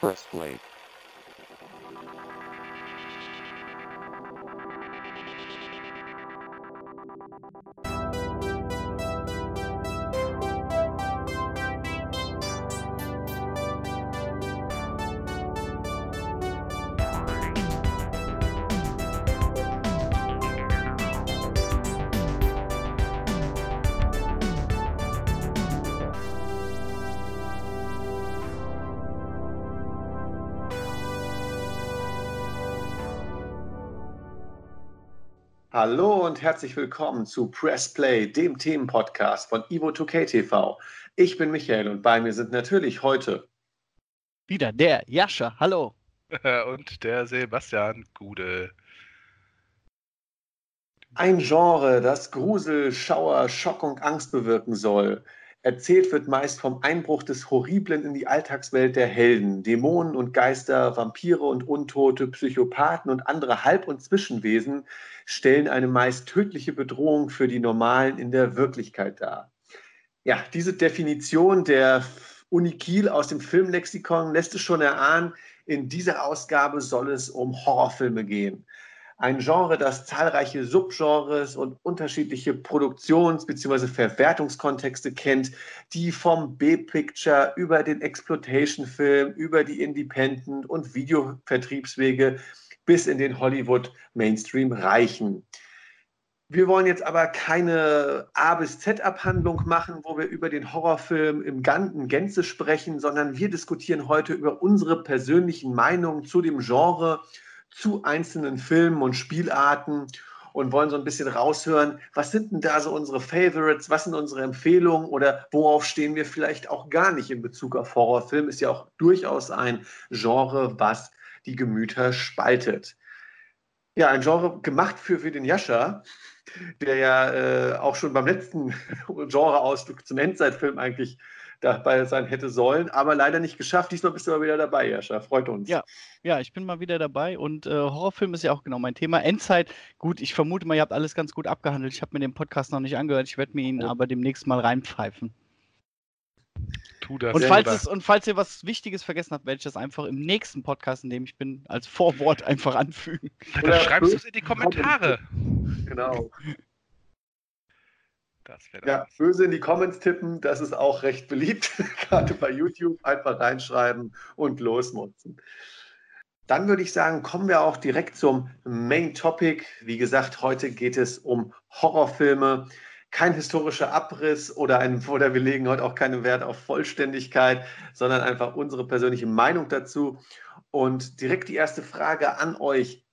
Press play. Hallo und herzlich willkommen zu Press Play, dem Themenpodcast von Ivo2K TV. Ich bin Michael und bei mir sind natürlich heute wieder der Jascha. Hallo. und der Sebastian Gude. Ein Genre, das Grusel, Schauer, Schock und Angst bewirken soll. Erzählt wird meist vom Einbruch des Horriblen in die Alltagswelt der Helden. Dämonen und Geister, Vampire und Untote, Psychopathen und andere Halb- und Zwischenwesen stellen eine meist tödliche Bedrohung für die Normalen in der Wirklichkeit dar. Ja, diese Definition der Unikil aus dem Filmlexikon lässt es schon erahnen, in dieser Ausgabe soll es um Horrorfilme gehen. Ein Genre, das zahlreiche Subgenres und unterschiedliche Produktions- bzw. Verwertungskontexte kennt, die vom B-Picture über den Exploitation-Film, über die Independent- und Videovertriebswege bis in den Hollywood-Mainstream reichen. Wir wollen jetzt aber keine A bis Z-Abhandlung machen, wo wir über den Horrorfilm im ganzen Gänze sprechen, sondern wir diskutieren heute über unsere persönlichen Meinungen zu dem Genre zu einzelnen Filmen und Spielarten und wollen so ein bisschen raushören, was sind denn da so unsere Favorites, was sind unsere Empfehlungen oder worauf stehen wir vielleicht auch gar nicht in Bezug auf Horrorfilm. Ist ja auch durchaus ein Genre, was die Gemüter spaltet. Ja, ein Genre gemacht für, für den Jascha, der ja äh, auch schon beim letzten Genreausflug zum Endzeitfilm eigentlich dabei sein hätte sollen, aber leider nicht geschafft. Diesmal bist du aber wieder dabei, Jascha. Freut uns. Ja, ja, ich bin mal wieder dabei und äh, Horrorfilm ist ja auch genau mein Thema. Endzeit, gut, ich vermute mal, ihr habt alles ganz gut abgehandelt. Ich habe mir den Podcast noch nicht angehört. Ich werde mir ihn oh. aber demnächst mal reinpfeifen. Tu das. Und falls, es, und falls ihr was Wichtiges vergessen habt, werde ich das einfach im nächsten Podcast, in dem ich bin, als Vorwort einfach anfügen. Dann schreibst du es in die Kommentare. Genau. Ja, böse in die Comments tippen, das ist auch recht beliebt, gerade bei YouTube. Einfach reinschreiben und losmutzen. Dann würde ich sagen, kommen wir auch direkt zum Main Topic. Wie gesagt, heute geht es um Horrorfilme. Kein historischer Abriss oder, ein, oder wir legen heute auch keinen Wert auf Vollständigkeit, sondern einfach unsere persönliche Meinung dazu. Und direkt die erste Frage an euch.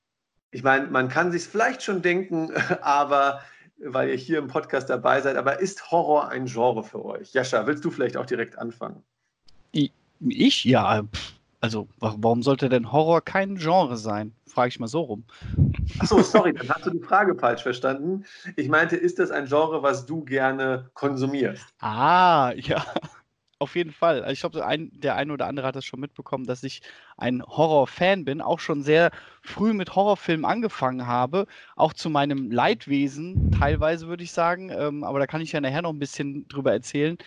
Ich meine, man kann sich vielleicht schon denken, aber weil ihr hier im Podcast dabei seid. Aber ist Horror ein Genre für euch? Jascha, willst du vielleicht auch direkt anfangen? Ich? Ja. Also, warum sollte denn Horror kein Genre sein? Frage ich mal so rum. Achso, sorry, dann hast du die Frage falsch verstanden. Ich meinte, ist das ein Genre, was du gerne konsumierst? Ah, ja. Auf jeden Fall. Also ich glaube, ein, der eine oder andere hat das schon mitbekommen, dass ich ein Horror-Fan bin, auch schon sehr früh mit Horrorfilmen angefangen habe, auch zu meinem Leidwesen teilweise würde ich sagen, ähm, aber da kann ich ja nachher noch ein bisschen drüber erzählen,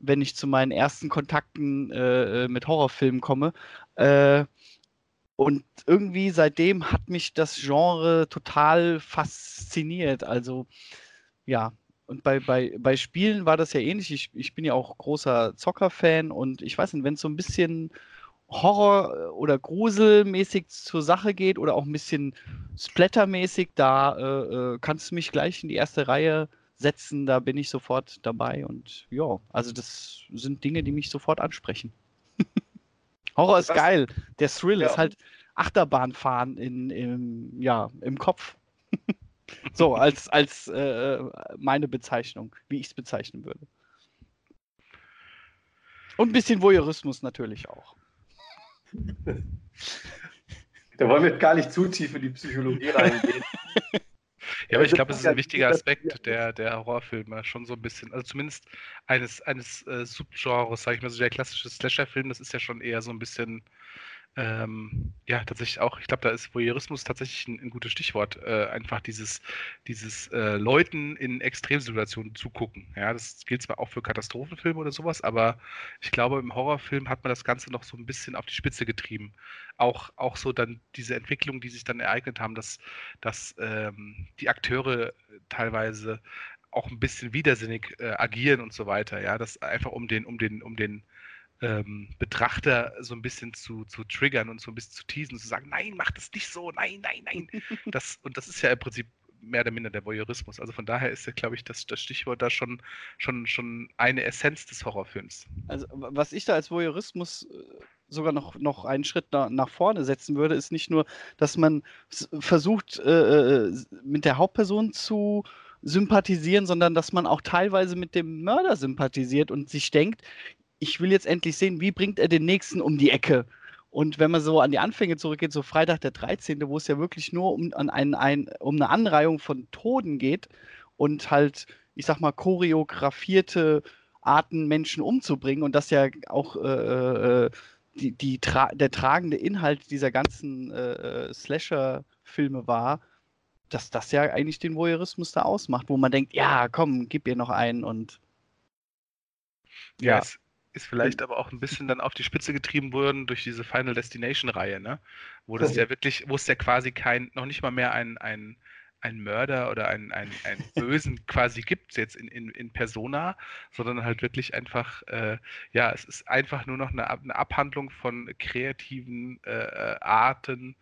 wenn ich zu meinen ersten Kontakten äh, äh mit Horrorfilmen komme. Äh, und irgendwie seitdem hat mich das Genre total fasziniert. Also ja, und bei, bei, bei Spielen war das ja ähnlich. Ich, ich bin ja auch großer Zocker-Fan und ich weiß nicht, wenn es so ein bisschen Horror- oder Gruselmäßig zur Sache geht oder auch ein bisschen Splattermäßig, da äh, äh, kannst du mich gleich in die erste Reihe setzen, da bin ich sofort dabei und ja, also das sind Dinge, die mich sofort ansprechen. Horror ist Was? geil. Der Thrill ja. ist halt Achterbahnfahren in, im, ja, im Kopf. So, als, als äh, meine Bezeichnung, wie ich es bezeichnen würde. Und ein bisschen Voyeurismus natürlich auch. Da wollen wir gar nicht zu tief in die Psychologie reingehen. Ja, aber ich glaube, es ist ein wichtiger Aspekt der, der Horrorfilme, schon so ein bisschen, also zumindest eines, eines äh, Subgenres, sage ich mal, so der klassische Slasher-Film, das ist ja schon eher so ein bisschen ähm, ja, tatsächlich auch, ich glaube, da ist Voyeurismus tatsächlich ein, ein gutes Stichwort. Äh, einfach dieses, dieses äh, Leuten in Extremsituationen zugucken. Ja, das gilt zwar auch für Katastrophenfilme oder sowas, aber ich glaube, im Horrorfilm hat man das Ganze noch so ein bisschen auf die Spitze getrieben. Auch, auch so dann diese Entwicklung, die sich dann ereignet haben, dass, dass ähm, die Akteure teilweise auch ein bisschen widersinnig äh, agieren und so weiter. Ja, das einfach um den, um den, um den ähm, Betrachter so ein bisschen zu, zu triggern und so ein bisschen zu teasen und zu sagen, nein, mach das nicht so, nein, nein, nein. Das, und das ist ja im Prinzip mehr oder minder der Voyeurismus. Also von daher ist ja, glaube ich, das, das Stichwort da schon, schon, schon eine Essenz des Horrorfilms. Also was ich da als Voyeurismus äh, sogar noch, noch einen Schritt nach, nach vorne setzen würde, ist nicht nur, dass man versucht, äh, äh, mit der Hauptperson zu sympathisieren, sondern dass man auch teilweise mit dem Mörder sympathisiert und sich denkt, ich will jetzt endlich sehen, wie bringt er den nächsten um die Ecke. Und wenn man so an die Anfänge zurückgeht, so Freitag der 13., wo es ja wirklich nur um, an ein, ein, um eine Anreihung von Toten geht und halt, ich sag mal, choreografierte Arten, Menschen umzubringen und das ja auch äh, äh die, die tra der tragende Inhalt dieser ganzen äh, äh, Slasher-Filme war, dass das ja eigentlich den Voyeurismus da ausmacht, wo man denkt, ja, komm, gib ihr noch einen und ja, ja. Es, ist vielleicht aber auch ein bisschen dann auf die Spitze getrieben worden durch diese Final Destination-Reihe, ne? Wo das ja wirklich, wo es ja quasi kein, noch nicht mal mehr ein, ein, ein Mörder oder einen, einen, einen Bösen quasi gibt jetzt in, in, in Persona, sondern halt wirklich einfach, äh, ja, es ist einfach nur noch eine, eine Abhandlung von kreativen äh, äh Arten,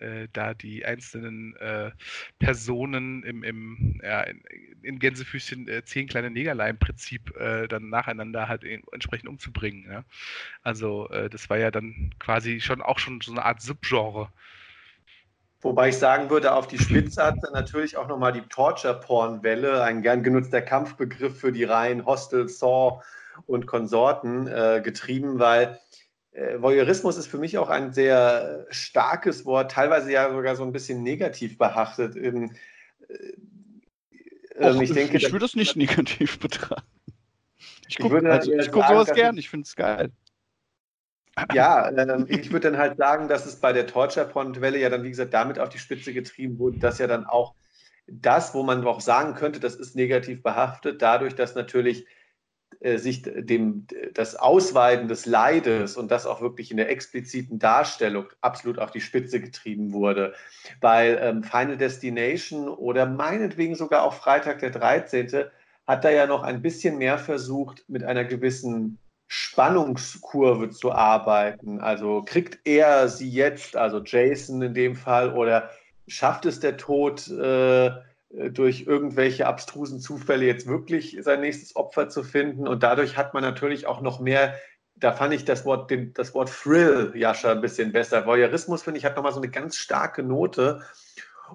äh, da die einzelnen äh, Personen im, im ja, in, in Gänsefüßchen äh, zehn kleine Negerlein im Prinzip äh, dann nacheinander halt entsprechend umzubringen. Ja? Also äh, das war ja dann quasi schon auch schon so eine Art Subgenre. Wobei ich sagen würde, auf die Spitze hat dann natürlich auch nochmal die Torture-Porn-Welle, ein gern genutzter Kampfbegriff für die Reihen Hostel, Saw und Konsorten äh, getrieben, weil äh, Voyeurismus ist für mich auch ein sehr starkes Wort, teilweise ja sogar so ein bisschen negativ behaftet. In, äh, Och, ich, denke, ich würde es nicht negativ betrachten. Ich gucke also, guck sowas gern, ich finde es geil. Ja, äh, ich würde dann halt sagen, dass es bei der Torture-Porn-Welle ja dann, wie gesagt, damit auf die Spitze getrieben wurde, dass ja dann auch das, wo man auch sagen könnte, das ist negativ behaftet, dadurch, dass natürlich äh, sich dem, das Ausweiten des Leides und das auch wirklich in der expliziten Darstellung absolut auf die Spitze getrieben wurde. Weil ähm, Final Destination oder meinetwegen sogar auch Freitag der 13. hat da ja noch ein bisschen mehr versucht, mit einer gewissen Spannungskurve zu arbeiten. Also kriegt er sie jetzt, also Jason in dem Fall, oder schafft es der Tod, äh, äh, durch irgendwelche abstrusen Zufälle jetzt wirklich sein nächstes Opfer zu finden. Und dadurch hat man natürlich auch noch mehr, da fand ich das Wort, den, das Wort Thrill, Jascha, ein bisschen besser. Voyeurismus, finde ich, hat nochmal so eine ganz starke Note.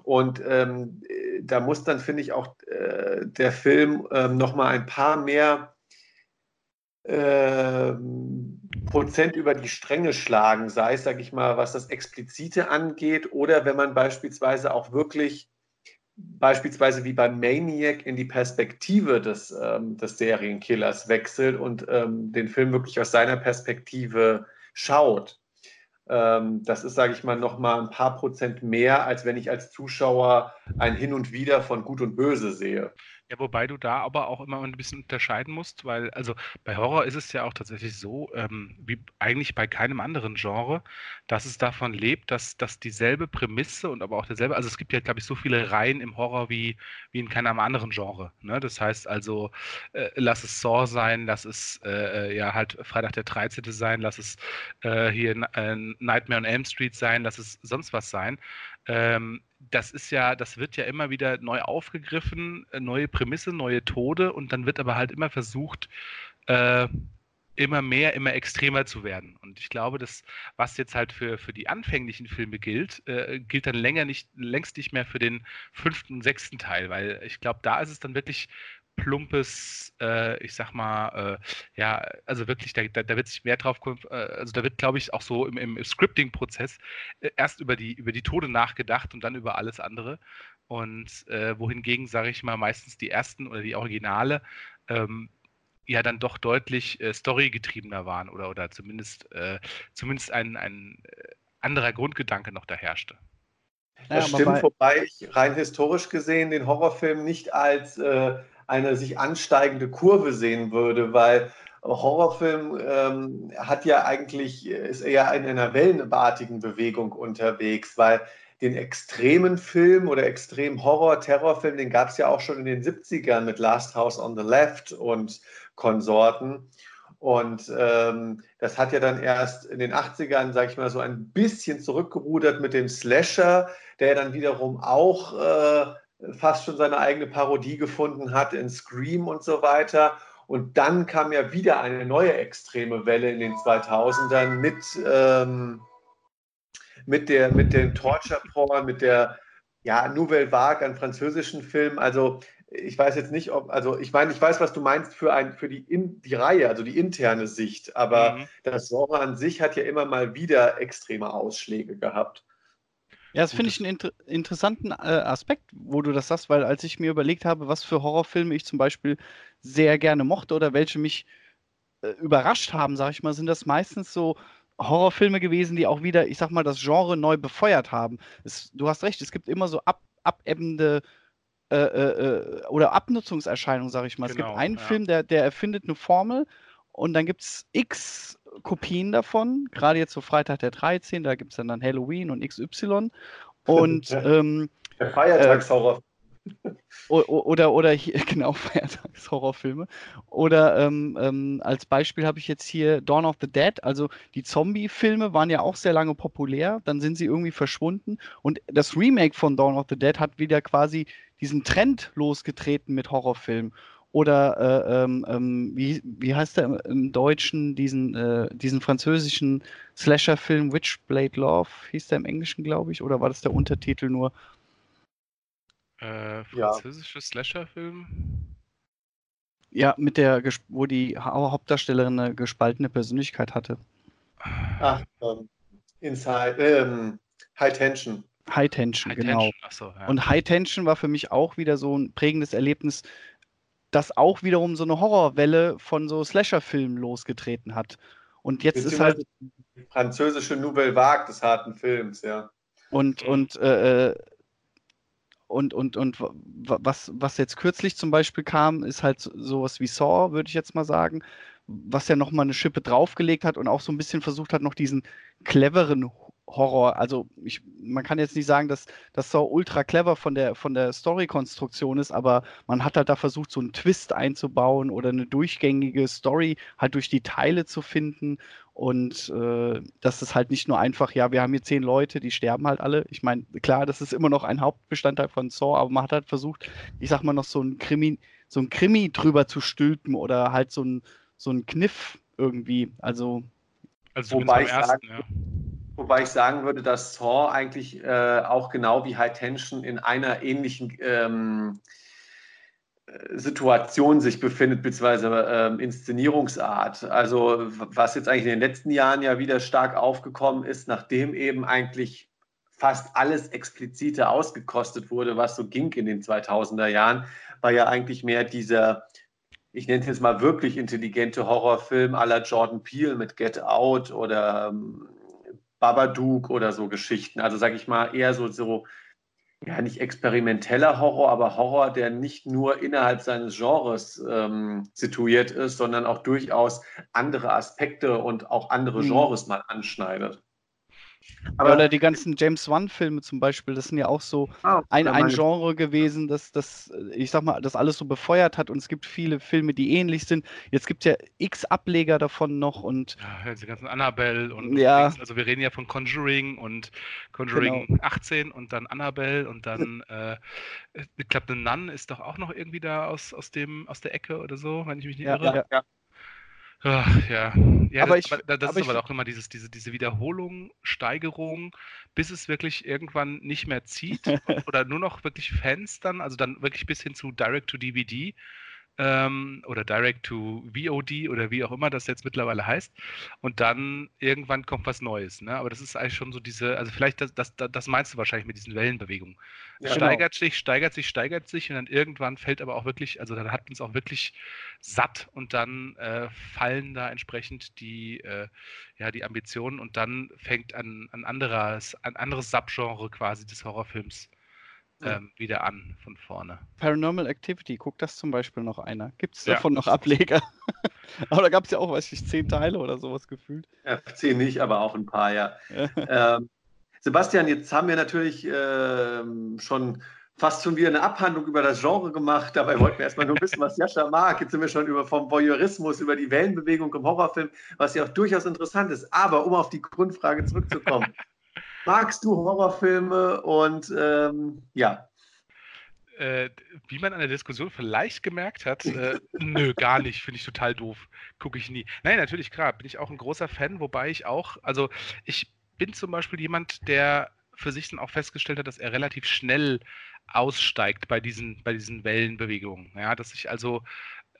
Und ähm, da muss dann, finde ich, auch äh, der Film ähm, nochmal ein paar mehr äh, Prozent über die Stränge schlagen, sei es, sage ich mal, was das Explizite angeht, oder wenn man beispielsweise auch wirklich beispielsweise wie beim Maniac in die Perspektive des, ähm, des Serienkillers wechselt und ähm, den Film wirklich aus seiner Perspektive schaut. Ähm, das ist, sage ich mal, noch mal ein paar Prozent mehr, als wenn ich als Zuschauer ein Hin und Wieder von Gut und Böse sehe. Ja, wobei du da aber auch immer ein bisschen unterscheiden musst, weil, also bei Horror ist es ja auch tatsächlich so, ähm, wie eigentlich bei keinem anderen Genre, dass es davon lebt, dass, dass dieselbe Prämisse und aber auch derselbe, also es gibt ja, glaube ich, so viele Reihen im Horror wie, wie in keinem anderen Genre. Ne? Das heißt also, äh, lass es Saw sein, lass es äh, ja halt Freitag der 13. sein, lass es äh, hier äh, Nightmare on Elm Street sein, lass es sonst was sein. Ähm, das ist ja, das wird ja immer wieder neu aufgegriffen, äh, neue Prämisse, neue Tode und dann wird aber halt immer versucht, äh, immer mehr, immer extremer zu werden. Und ich glaube, dass was jetzt halt für, für die anfänglichen Filme gilt, äh, gilt dann länger nicht, längst nicht mehr für den fünften und sechsten Teil, weil ich glaube, da ist es dann wirklich plumpes, äh, ich sag mal, äh, ja, also wirklich, da, da, da, wird sich mehr drauf, äh, also da wird, glaube ich, auch so im, im Scripting-Prozess äh, erst über die, über die Tode nachgedacht und dann über alles andere. Und äh, wohingegen, sage ich mal, meistens die ersten oder die Originale ähm, ja dann doch deutlich äh, storygetriebener waren oder, oder zumindest, äh, zumindest ein, ein anderer Grundgedanke noch da herrschte. Das ja, stimmt, wobei ich rein historisch gesehen den Horrorfilm nicht als äh, eine sich ansteigende Kurve sehen würde, weil Horrorfilm ähm, hat ja eigentlich, ist eher in einer wellenartigen Bewegung unterwegs, weil den extremen Film oder extrem Horror-Terrorfilm, den gab es ja auch schon in den 70ern mit Last House on the Left und Konsorten. Und ähm, das hat ja dann erst in den 80ern, sage ich mal, so ein bisschen zurückgerudert mit dem Slasher, der dann wiederum auch äh, fast schon seine eigene Parodie gefunden hat in Scream und so weiter. Und dann kam ja wieder eine neue extreme Welle in den 2000ern mit, ähm, mit, der, mit dem Torture Porn, mit der ja, Nouvelle Vague an französischen Filmen. Also ich weiß jetzt nicht, ob, also ich meine, ich weiß, was du meinst für, ein, für die, in, die Reihe, also die interne Sicht, aber mhm. das Genre an sich hat ja immer mal wieder extreme Ausschläge gehabt. Ja, das finde ich einen inter interessanten äh, Aspekt, wo du das sagst, weil als ich mir überlegt habe, was für Horrorfilme ich zum Beispiel sehr gerne mochte oder welche mich äh, überrascht haben, sage ich mal, sind das meistens so Horrorfilme gewesen, die auch wieder, ich sag mal, das Genre neu befeuert haben. Es, du hast recht, es gibt immer so ab, abebbende äh, äh, äh oder Abnutzungserscheinungen, sage ich mal. Genau, es gibt genau, einen ja. Film, der, der erfindet eine Formel und dann gibt es x Kopien davon, gerade jetzt so Freitag der 13., da gibt es dann, dann Halloween und XY. Und ähm, der Feiertagshorror. Äh, oder, oder hier, genau, Feiertagshorrorfilme. Oder ähm, ähm, als Beispiel habe ich jetzt hier Dawn of the Dead, also die Zombie-Filme waren ja auch sehr lange populär, dann sind sie irgendwie verschwunden. Und das Remake von Dawn of the Dead hat wieder quasi diesen Trend losgetreten mit Horrorfilmen. Oder äh, ähm, ähm, wie, wie heißt der im, Deutschen, diesen, äh, diesen französischen Slasher-Film Witchblade Love, hieß der im Englischen, glaube ich, oder war das der Untertitel nur? Äh, französische ja. Slasher-Film? Ja, mit der, wo die Hauptdarstellerin eine gespaltene Persönlichkeit hatte. Ach, um, ähm, Inside, ähm, High Tension. High Tension, High genau. Tension. So, ja. Und High Tension war für mich auch wieder so ein prägendes Erlebnis, das auch wiederum so eine Horrorwelle von so Slasher-Filmen losgetreten hat. Und jetzt ist halt. Französische Nouvelle Vague des harten Films, ja. Und, und, äh, äh und, und, und was, was jetzt kürzlich zum Beispiel kam, ist halt sowas wie Saw, würde ich jetzt mal sagen, was ja nochmal eine Schippe draufgelegt hat und auch so ein bisschen versucht hat, noch diesen cleveren Horror. Also ich, man kann jetzt nicht sagen, dass das so ultra clever von der, von der Story-Konstruktion ist, aber man hat halt da versucht, so einen Twist einzubauen oder eine durchgängige Story halt durch die Teile zu finden. Und äh, das ist halt nicht nur einfach, ja, wir haben hier zehn Leute, die sterben halt alle. Ich meine, klar, das ist immer noch ein Hauptbestandteil von Saw, aber man hat halt versucht, ich sag mal, noch so ein Krimi, so ein Krimi drüber zu stülpen oder halt so ein, so ein Kniff irgendwie. Also, also wobei ich ersten, sagen, ja Wobei ich sagen würde, dass Saw eigentlich äh, auch genau wie High Tension in einer ähnlichen ähm, äh, Situation sich befindet, beziehungsweise ähm, Inszenierungsart. Also was jetzt eigentlich in den letzten Jahren ja wieder stark aufgekommen ist, nachdem eben eigentlich fast alles explizite ausgekostet wurde, was so ging in den 2000er Jahren, war ja eigentlich mehr dieser, ich nenne es jetzt mal wirklich intelligente Horrorfilm à la Jordan Peele mit Get Out oder ähm, Babadook oder so Geschichten. Also sage ich mal eher so, so, ja nicht experimenteller Horror, aber Horror, der nicht nur innerhalb seines Genres ähm, situiert ist, sondern auch durchaus andere Aspekte und auch andere mhm. Genres mhm. mal anschneidet. Aber oder die ganzen James Wan-Filme zum Beispiel, das sind ja auch so ah, ein, ein Genre gewesen, das, das, ich sag mal, das alles so befeuert hat und es gibt viele Filme, die ähnlich sind. Jetzt gibt es ja x Ableger davon noch und. Ja, die ganzen Annabelle und ja. also wir reden ja von Conjuring und Conjuring genau. 18 und dann Annabelle und dann, äh, ich glaube, The Nun ist doch auch noch irgendwie da aus, aus, dem, aus der Ecke oder so, wenn ich mich nicht ja, irre. Ja, ja. Ach, ja. ja. aber das, ich, aber das aber ist aber auch immer dieses, diese, diese Wiederholung, Steigerung, bis es wirklich irgendwann nicht mehr zieht oder nur noch wirklich Fans dann, also dann wirklich bis hin zu Direct to DVD, ähm, oder Direct to VOD oder wie auch immer das jetzt mittlerweile heißt. Und dann irgendwann kommt was Neues. Ne? Aber das ist eigentlich schon so diese, also vielleicht das, das, das meinst du wahrscheinlich mit diesen Wellenbewegungen. Ja, steigert genau. sich, steigert sich, steigert sich und dann irgendwann fällt aber auch wirklich, also dann hat uns auch wirklich satt und dann äh, fallen da entsprechend die, äh, ja, die Ambitionen und dann fängt ein, ein anderes, ein anderes Subgenre quasi des Horrorfilms ähm, wieder an von vorne. Paranormal Activity, guckt das zum Beispiel noch einer. Gibt es davon ja. noch Ableger? aber da gab es ja auch, weiß ich, zehn Teile oder sowas gefühlt. Ja, zehn nicht, aber auch ein paar, ja. ähm, Sebastian, jetzt haben wir natürlich ähm, schon fast schon wieder eine Abhandlung über das Genre gemacht. Dabei wollten wir erstmal nur wissen, was Jascha mag. Jetzt sind wir schon über vom Voyeurismus, über die Wellenbewegung im Horrorfilm, was ja auch durchaus interessant ist. Aber um auf die Grundfrage zurückzukommen, magst du Horrorfilme und ähm, ja. Äh, wie man an der Diskussion vielleicht gemerkt hat, äh, nö, gar nicht, finde ich total doof. Gucke ich nie. Nein, natürlich, klar, bin ich auch ein großer Fan, wobei ich auch, also ich bin zum Beispiel jemand, der für sich dann auch festgestellt hat, dass er relativ schnell aussteigt bei diesen, bei diesen Wellenbewegungen. Ja, dass ich also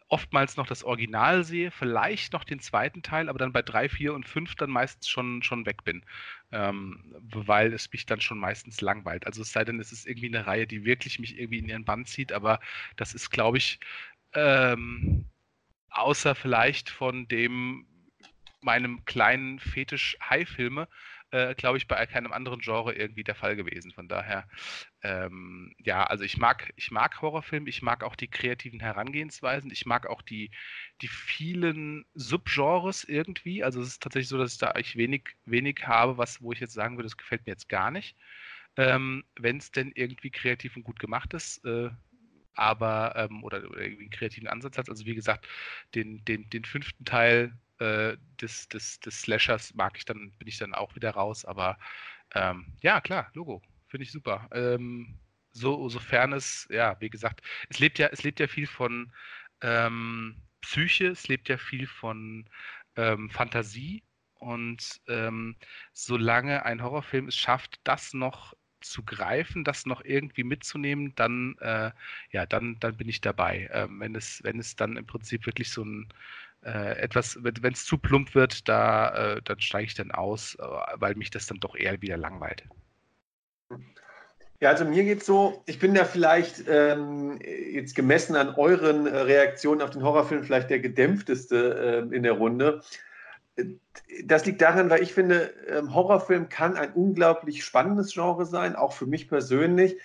oftmals noch das Original sehe, vielleicht noch den zweiten Teil, aber dann bei drei, vier und fünf dann meistens schon, schon weg bin, ähm, weil es mich dann schon meistens langweilt. Also es sei denn, es ist irgendwie eine Reihe, die wirklich mich irgendwie in ihren Bann zieht, aber das ist, glaube ich, ähm, außer vielleicht von dem meinem kleinen Fetisch High-Filme, äh, glaube ich, bei keinem anderen Genre irgendwie der Fall gewesen. Von daher, ähm, ja, also ich mag, ich mag Horrorfilme, ich mag auch die kreativen Herangehensweisen, ich mag auch die, die vielen Subgenres irgendwie. Also es ist tatsächlich so, dass ich da ich wenig, wenig habe, was, wo ich jetzt sagen würde, das gefällt mir jetzt gar nicht. Ähm, Wenn es denn irgendwie kreativ und gut gemacht ist, äh, aber ähm, oder, oder, irgendwie einen kreativen Ansatz hat. Also wie gesagt, den, den, den fünften Teil äh, des, des, des Slashers mag ich dann, bin ich dann auch wieder raus. Aber ähm, ja, klar, Logo. Finde ich super. Ähm, so, sofern es, ja, wie gesagt, es lebt ja, es lebt ja viel von ähm, Psyche, es lebt ja viel von ähm, Fantasie. Und ähm, solange ein Horrorfilm es schafft, das noch zu greifen, das noch irgendwie mitzunehmen, dann, äh, ja, dann, dann bin ich dabei. Ähm, wenn, es, wenn es dann im Prinzip wirklich so ein äh, etwas, wenn es zu plump wird, da, äh, dann steige ich dann aus, äh, weil mich das dann doch eher wieder langweilt. Ja, also mir geht es so, ich bin da vielleicht ähm, jetzt gemessen an euren äh, Reaktionen auf den Horrorfilm vielleicht der gedämpfteste äh, in der Runde. Das liegt daran, weil ich finde, ähm, Horrorfilm kann ein unglaublich spannendes Genre sein, auch für mich persönlich.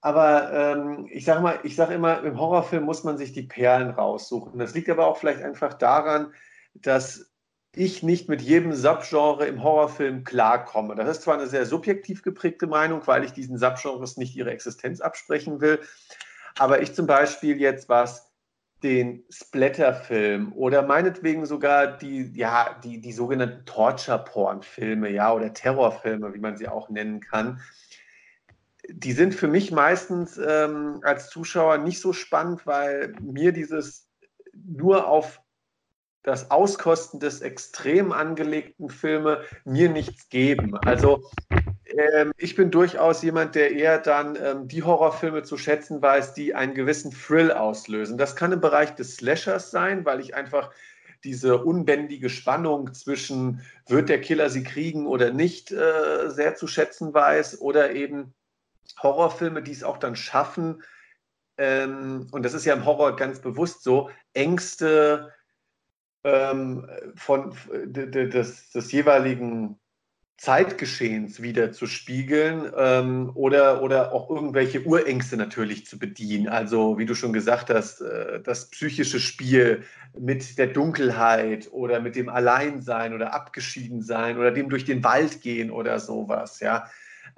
Aber ähm, ich sage mal, ich sage immer, im Horrorfilm muss man sich die Perlen raussuchen. Das liegt aber auch vielleicht einfach daran, dass ich nicht mit jedem Subgenre im Horrorfilm klarkomme. Das ist zwar eine sehr subjektiv geprägte Meinung, weil ich diesen Subgenres nicht ihre Existenz absprechen will, aber ich zum Beispiel jetzt was den Splatterfilm oder meinetwegen sogar die, ja, die, die sogenannten Torture-Porn-Filme, ja, oder Terrorfilme, wie man sie auch nennen kann, die sind für mich meistens ähm, als Zuschauer nicht so spannend, weil mir dieses nur auf das Auskosten des extrem angelegten Filme mir nichts geben. Also ähm, ich bin durchaus jemand, der eher dann ähm, die Horrorfilme zu schätzen weiß, die einen gewissen Thrill auslösen. Das kann im Bereich des Slashers sein, weil ich einfach diese unbändige Spannung zwischen wird der Killer sie kriegen oder nicht äh, sehr zu schätzen weiß oder eben Horrorfilme, die es auch dann schaffen, ähm, und das ist ja im Horror ganz bewusst so, Ängste ähm, von, des, des jeweiligen Zeitgeschehens wieder zu spiegeln ähm, oder, oder auch irgendwelche Urängste natürlich zu bedienen. Also wie du schon gesagt hast, äh, das psychische Spiel mit der Dunkelheit oder mit dem Alleinsein oder Abgeschiedensein oder dem durch den Wald gehen oder sowas, ja.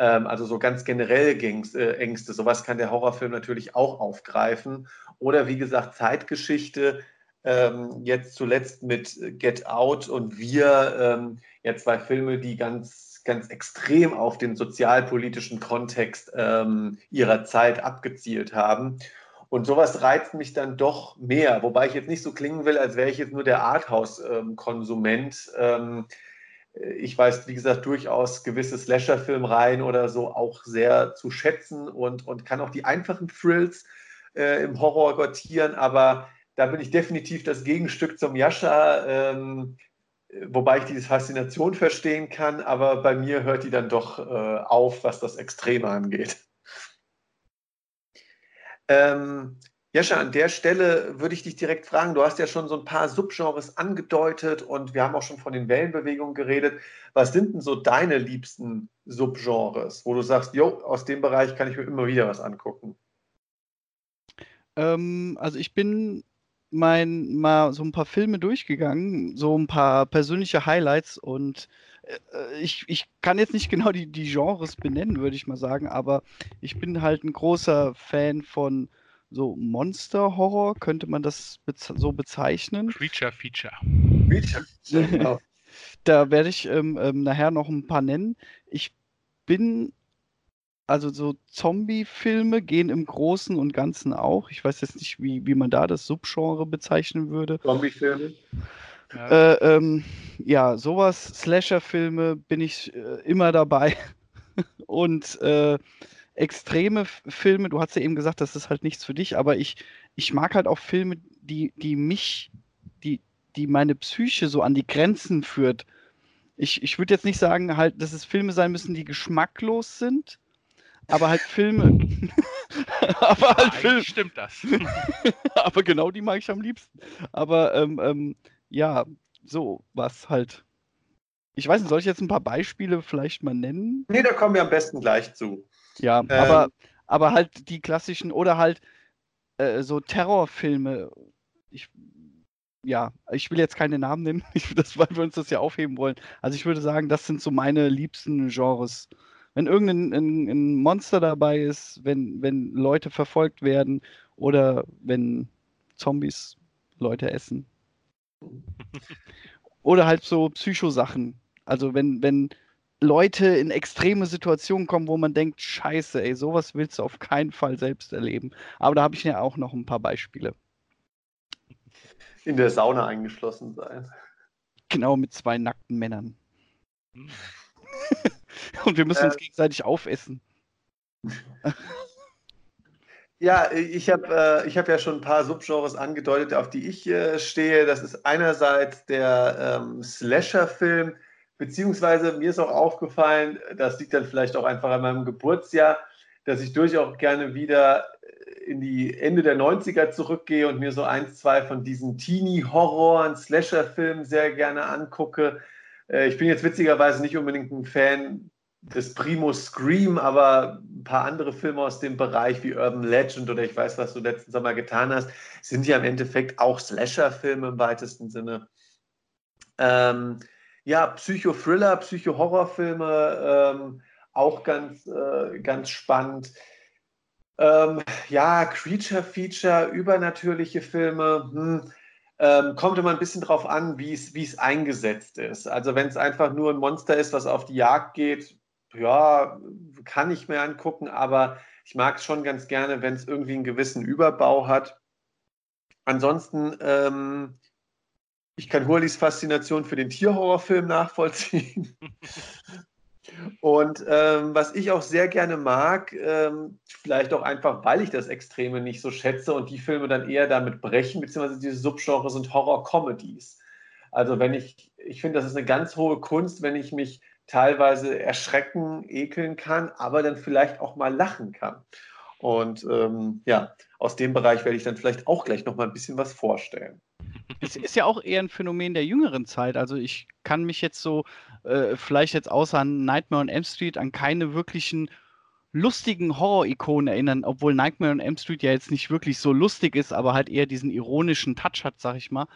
Ähm, also so ganz generell äh, Ängste. Sowas kann der Horrorfilm natürlich auch aufgreifen. Oder wie gesagt, Zeitgeschichte. Ähm, jetzt zuletzt mit Get Out und Wir, ähm, ja zwei Filme, die ganz, ganz extrem auf den sozialpolitischen Kontext ähm, ihrer Zeit abgezielt haben. Und sowas reizt mich dann doch mehr, wobei ich jetzt nicht so klingen will, als wäre ich jetzt nur der Arthouse-Konsument. Ähm, ich weiß, wie gesagt, durchaus gewisse Slasher-Filmreihen oder so auch sehr zu schätzen und, und kann auch die einfachen Thrills äh, im Horror gottieren, aber da bin ich definitiv das Gegenstück zum Jascha, ähm, wobei ich diese Faszination verstehen kann, aber bei mir hört die dann doch äh, auf, was das Extreme angeht. Ähm, Jascha, an der Stelle würde ich dich direkt fragen, du hast ja schon so ein paar Subgenres angedeutet und wir haben auch schon von den Wellenbewegungen geredet. Was sind denn so deine liebsten Subgenres, wo du sagst, jo, aus dem Bereich kann ich mir immer wieder was angucken? Ähm, also ich bin mein, mal so ein paar Filme durchgegangen, so ein paar persönliche Highlights und äh, ich, ich kann jetzt nicht genau die, die Genres benennen, würde ich mal sagen, aber ich bin halt ein großer Fan von so Monster-Horror, könnte man das bez so bezeichnen. Creature Feature. Creature Feature, genau. Da werde ich ähm, ähm, nachher noch ein paar nennen. Ich bin also so Zombie-Filme gehen im Großen und Ganzen auch. Ich weiß jetzt nicht, wie, wie man da das Subgenre bezeichnen würde. Zombie-Filme? Ja. Äh, ähm, ja, sowas, Slasher-Filme bin ich äh, immer dabei. und äh, extreme Filme, du hast ja eben gesagt, das ist halt nichts für dich, aber ich, ich mag halt auch Filme, die, die mich, die, die meine Psyche so an die Grenzen führt. Ich, ich würde jetzt nicht sagen, halt, dass es Filme sein müssen, die geschmacklos sind, aber halt Filme. aber halt Filme. Stimmt das. aber genau die mag ich am liebsten. Aber ähm, ähm, ja, so was halt. Ich weiß nicht, soll ich jetzt ein paar Beispiele vielleicht mal nennen? Nee, da kommen wir am besten gleich zu. Ja, ähm, aber, aber halt die klassischen oder halt äh, so Terrorfilme. Ich, ja, ich will jetzt keine Namen nennen, das, weil wir uns das ja aufheben wollen. Also ich würde sagen, das sind so meine liebsten Genres wenn irgendein ein, ein Monster dabei ist, wenn, wenn Leute verfolgt werden oder wenn Zombies Leute essen. Oder halt so Psychosachen. Also wenn, wenn Leute in extreme Situationen kommen, wo man denkt, scheiße, ey, sowas willst du auf keinen Fall selbst erleben. Aber da habe ich ja auch noch ein paar Beispiele. In der Sauna eingeschlossen sein. Genau, mit zwei nackten Männern. Hm. Und wir müssen uns äh, gegenseitig aufessen. Ja, ich habe äh, hab ja schon ein paar Subgenres angedeutet, auf die ich äh, stehe. Das ist einerseits der ähm, Slasher-Film, beziehungsweise mir ist auch aufgefallen, das liegt dann vielleicht auch einfach an meinem Geburtsjahr, dass ich durchaus gerne wieder in die Ende der 90er zurückgehe und mir so ein, zwei von diesen Teenie-Horror- Slasher-Filmen sehr gerne angucke. Äh, ich bin jetzt witzigerweise nicht unbedingt ein Fan des Primo Scream, aber ein paar andere Filme aus dem Bereich wie Urban Legend oder ich weiß, was du letzten Sommer getan hast, sind ja im Endeffekt auch Slasher-Filme im weitesten Sinne. Ähm, ja, Psycho-Thriller, Psycho-Horror-Filme, ähm, auch ganz, äh, ganz spannend. Ähm, ja, Creature-Feature, übernatürliche Filme. Hm ähm, kommt immer ein bisschen drauf an, wie es eingesetzt ist. Also wenn es einfach nur ein Monster ist, was auf die Jagd geht, ja, kann ich mir angucken, aber ich mag es schon ganz gerne, wenn es irgendwie einen gewissen Überbau hat. Ansonsten, ähm, ich kann Hurlis Faszination für den Tierhorrorfilm nachvollziehen. Und ähm, was ich auch sehr gerne mag, ähm, vielleicht auch einfach, weil ich das Extreme nicht so schätze und die Filme dann eher damit brechen, beziehungsweise diese Subgenres sind Horror-Comedies. Also wenn ich, ich finde, das ist eine ganz hohe Kunst, wenn ich mich teilweise erschrecken, ekeln kann, aber dann vielleicht auch mal lachen kann. Und ähm, ja, aus dem Bereich werde ich dann vielleicht auch gleich noch mal ein bisschen was vorstellen. Es ist ja auch eher ein Phänomen der jüngeren Zeit. Also ich kann mich jetzt so, äh, vielleicht jetzt außer Nightmare on Elm Street, an keine wirklichen lustigen Horror-Ikonen erinnern, obwohl Nightmare on Elm Street ja jetzt nicht wirklich so lustig ist, aber halt eher diesen ironischen Touch hat, sag ich mal,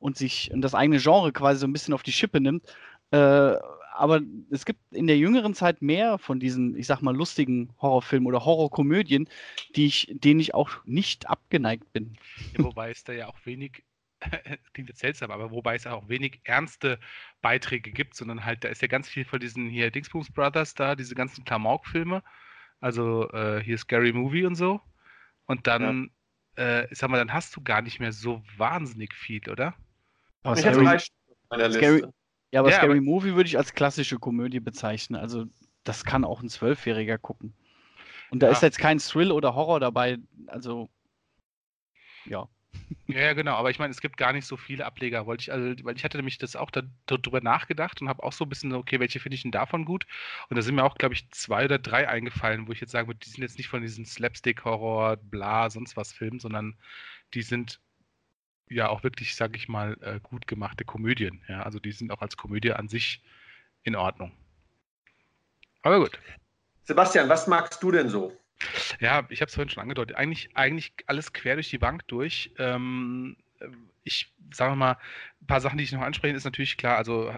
und sich und das eigene Genre quasi so ein bisschen auf die Schippe nimmt. Äh, aber es gibt in der jüngeren Zeit mehr von diesen, ich sag mal, lustigen Horrorfilmen oder Horrorkomödien, die ich, denen ich auch nicht abgeneigt bin. Ja, wobei es da ja auch wenig, klingt jetzt seltsam, aber wobei es auch wenig ernste Beiträge gibt, sondern halt, da ist ja ganz viel von diesen hier Dingsbums Brothers da, diese ganzen Klamauk-Filme, also äh, hier Scary Movie und so. Und dann, ja. äh, sag mal, dann hast du gar nicht mehr so wahnsinnig viel, oder? Oh, ich drei meiner Liste. Ja, aber ja, Scary aber Movie würde ich als klassische Komödie bezeichnen. Also, das kann auch ein Zwölfjähriger gucken. Und da ja. ist jetzt kein Thrill oder Horror dabei. Also, ja. Ja, genau, aber ich meine, es gibt gar nicht so viele Ableger, wollte ich, also, weil ich hatte nämlich das auch da, darüber nachgedacht und habe auch so ein bisschen, okay, welche finde ich denn davon gut? Und da sind mir auch, glaube ich, zwei oder drei eingefallen, wo ich jetzt sagen würde, die sind jetzt nicht von diesen Slapstick-Horror, bla, sonst was Filmen, sondern die sind ja auch wirklich, sag ich mal, äh, gut gemachte Komödien. Ja, also die sind auch als Komödie an sich in Ordnung. Aber gut. Sebastian, was magst du denn so? Ja, ich habe es vorhin schon angedeutet. Eigentlich, eigentlich alles quer durch die Bank durch. Ähm, ich sage mal, ein paar Sachen, die ich noch ansprechen, ist natürlich klar. Also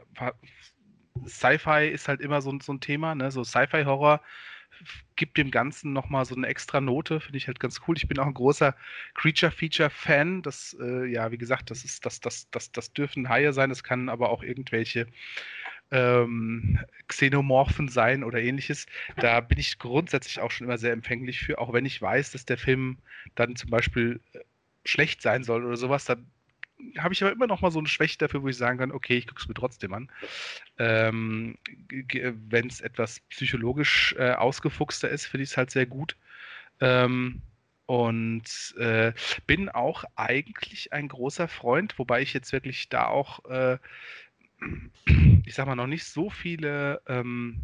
Sci-Fi ist halt immer so, so ein Thema, ne? So Sci-Fi-Horror gibt dem Ganzen nochmal so eine extra Note, finde ich halt ganz cool. Ich bin auch ein großer Creature-Feature-Fan. Das, äh, ja, wie gesagt, das ist, das, das, das, das dürfen Haie sein, das kann aber auch irgendwelche ähm, Xenomorphen sein oder ähnliches. Da bin ich grundsätzlich auch schon immer sehr empfänglich für, auch wenn ich weiß, dass der Film dann zum Beispiel äh, schlecht sein soll oder sowas, dann habe ich aber immer noch mal so eine Schwäche dafür, wo ich sagen kann, okay, ich gucke es mir trotzdem an. Ähm, wenn es etwas psychologisch äh, ausgefuchster ist, finde ich es halt sehr gut. Ähm, und äh, bin auch eigentlich ein großer Freund, wobei ich jetzt wirklich da auch äh, ich sag mal, noch nicht so viele ähm,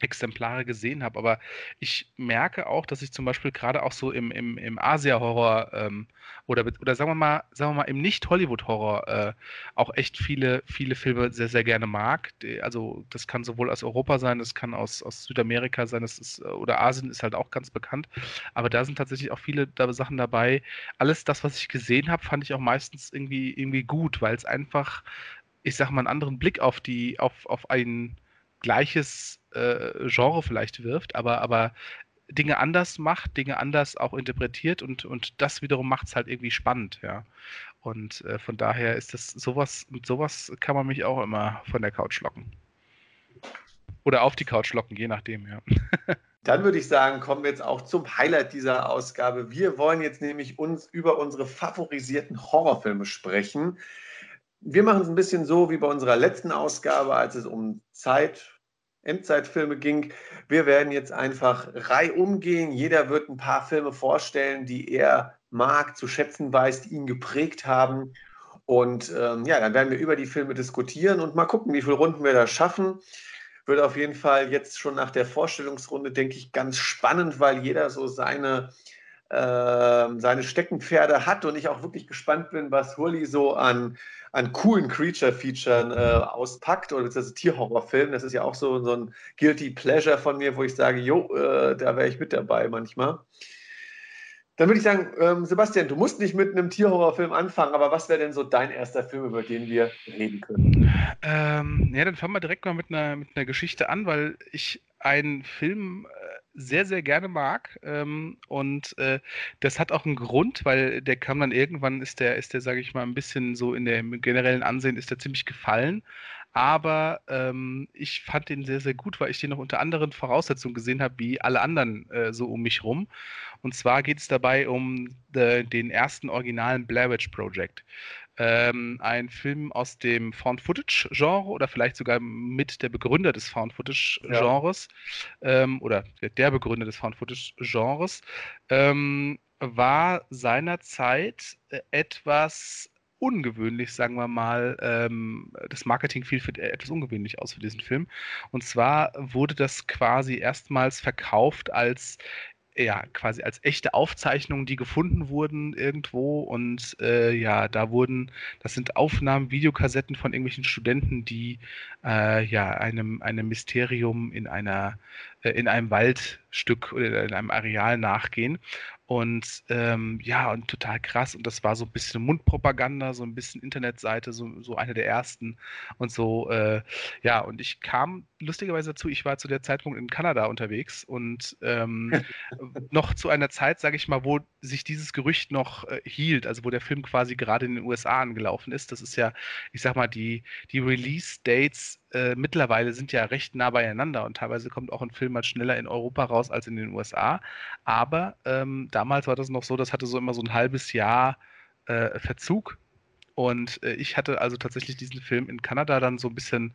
Exemplare gesehen habe, aber ich merke auch, dass ich zum Beispiel gerade auch so im, im, im Asia-Horror ähm, oder, oder sagen wir mal, sagen wir mal im Nicht-Hollywood-Horror äh, auch echt viele, viele Filme sehr, sehr gerne mag. Also das kann sowohl aus Europa sein, das kann aus, aus Südamerika sein, das ist, oder Asien ist halt auch ganz bekannt. Aber da sind tatsächlich auch viele Sachen dabei. Alles das, was ich gesehen habe, fand ich auch meistens irgendwie, irgendwie gut, weil es einfach ich sag mal, einen anderen Blick auf die, auf, auf ein gleiches äh, Genre vielleicht wirft, aber, aber Dinge anders macht, Dinge anders auch interpretiert und, und das wiederum macht es halt irgendwie spannend, ja. Und äh, von daher ist das sowas, mit sowas kann man mich auch immer von der Couch locken. Oder auf die Couch locken, je nachdem, ja. Dann würde ich sagen, kommen wir jetzt auch zum Highlight dieser Ausgabe. Wir wollen jetzt nämlich uns über unsere favorisierten Horrorfilme sprechen wir machen es ein bisschen so wie bei unserer letzten Ausgabe, als es um Zeit, Endzeitfilme ging. Wir werden jetzt einfach reihum gehen. Jeder wird ein paar Filme vorstellen, die er mag, zu schätzen weiß, die ihn geprägt haben. Und ähm, ja, dann werden wir über die Filme diskutieren und mal gucken, wie viele Runden wir da schaffen. Wird auf jeden Fall jetzt schon nach der Vorstellungsrunde, denke ich, ganz spannend, weil jeder so seine, seine Steckenpferde hat und ich auch wirklich gespannt bin, was Hurley so an an coolen Creature-Featuren äh, auspackt oder das ist Tierhorrorfilm. Das ist ja auch so, so ein Guilty Pleasure von mir, wo ich sage, jo, äh, da wäre ich mit dabei manchmal. Dann würde ich sagen, ähm, Sebastian, du musst nicht mit einem Tierhorrorfilm anfangen, aber was wäre denn so dein erster Film, über den wir reden können? Ähm, ja, dann fangen wir direkt mal mit einer, mit einer Geschichte an, weil ich einen Film äh, sehr, sehr gerne mag. Ähm, und äh, das hat auch einen Grund, weil der kam dann irgendwann, ist der, ist der, sage ich mal, ein bisschen so in der generellen Ansehen, ist der ziemlich gefallen. Aber ähm, ich fand den sehr, sehr gut, weil ich den noch unter anderen Voraussetzungen gesehen habe, wie alle anderen äh, so um mich rum. Und zwar geht es dabei um de, den ersten originalen Blair Witch Project ähm, ein Film aus dem Found-Footage-Genre oder vielleicht sogar mit der Begründer des Found-Footage-Genres ja. ähm, oder der Begründer des Found-Footage-Genres, ähm, war seinerzeit äh, etwas ungewöhnlich, sagen wir mal. Ähm, das Marketing fiel für etwas ungewöhnlich aus für diesen Film. Und zwar wurde das quasi erstmals verkauft als ja, quasi als echte Aufzeichnungen, die gefunden wurden irgendwo. Und äh, ja, da wurden, das sind Aufnahmen, Videokassetten von irgendwelchen Studenten, die äh, ja einem, einem Mysterium in einer, äh, in einem Waldstück oder in einem Areal nachgehen. Und ähm, ja, und total krass. Und das war so ein bisschen Mundpropaganda, so ein bisschen Internetseite, so, so eine der ersten. Und so, äh, ja, und ich kam lustigerweise dazu, ich war zu der Zeitpunkt in Kanada unterwegs und ähm, noch zu einer Zeit, sage ich mal, wo sich dieses Gerücht noch äh, hielt, also wo der Film quasi gerade in den USA angelaufen ist. Das ist ja, ich sag mal, die, die Release-Dates äh, mittlerweile sind ja recht nah beieinander und teilweise kommt auch ein Film mal schneller in Europa raus als in den USA. Aber ähm, damals war das noch so, das hatte so immer so ein halbes Jahr äh, Verzug. Und äh, ich hatte also tatsächlich diesen Film in Kanada dann so ein bisschen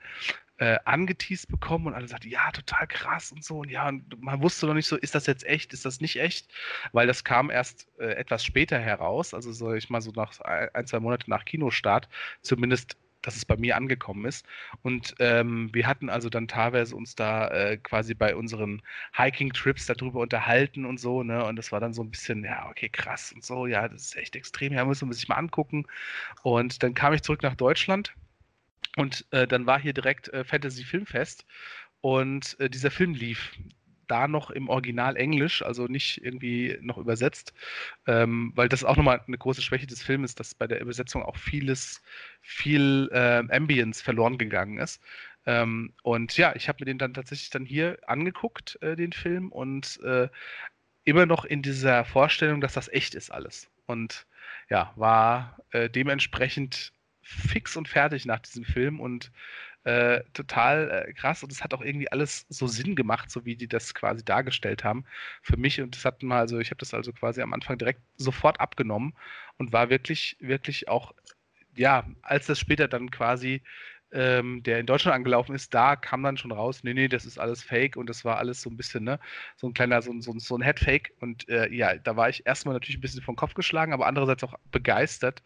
äh, angeteased bekommen und alle sagten, ja, total krass und so. Und ja, und man wusste noch nicht so, ist das jetzt echt, ist das nicht echt? Weil das kam erst äh, etwas später heraus, also so ich mal so nach ein, zwei Monate nach Kinostart, zumindest dass es bei mir angekommen ist. Und ähm, wir hatten also dann teilweise uns da äh, quasi bei unseren Hiking-Trips darüber unterhalten und so, ne? Und das war dann so ein bisschen, ja, okay, krass und so, ja, das ist echt extrem, ja, müssen wir sich mal angucken. Und dann kam ich zurück nach Deutschland und äh, dann war hier direkt äh, Fantasy Filmfest und äh, dieser Film lief da noch im Original Englisch, also nicht irgendwie noch übersetzt, ähm, weil das auch nochmal eine große Schwäche des Films dass bei der Übersetzung auch vieles, viel äh, Ambience verloren gegangen ist. Ähm, und ja, ich habe mir den dann tatsächlich dann hier angeguckt, äh, den Film, und äh, immer noch in dieser Vorstellung, dass das echt ist alles. Und ja, war äh, dementsprechend fix und fertig nach diesem Film und äh, total äh, krass und es hat auch irgendwie alles so Sinn gemacht, so wie die das quasi dargestellt haben für mich und das hat mal, also ich habe das also quasi am Anfang direkt sofort abgenommen und war wirklich, wirklich auch, ja, als das später dann quasi ähm, der in Deutschland angelaufen ist, da kam dann schon raus, nee, nee, das ist alles Fake und das war alles so ein bisschen, ne, so ein kleiner, so, so, so ein Headfake und äh, ja, da war ich erstmal natürlich ein bisschen vom Kopf geschlagen, aber andererseits auch begeistert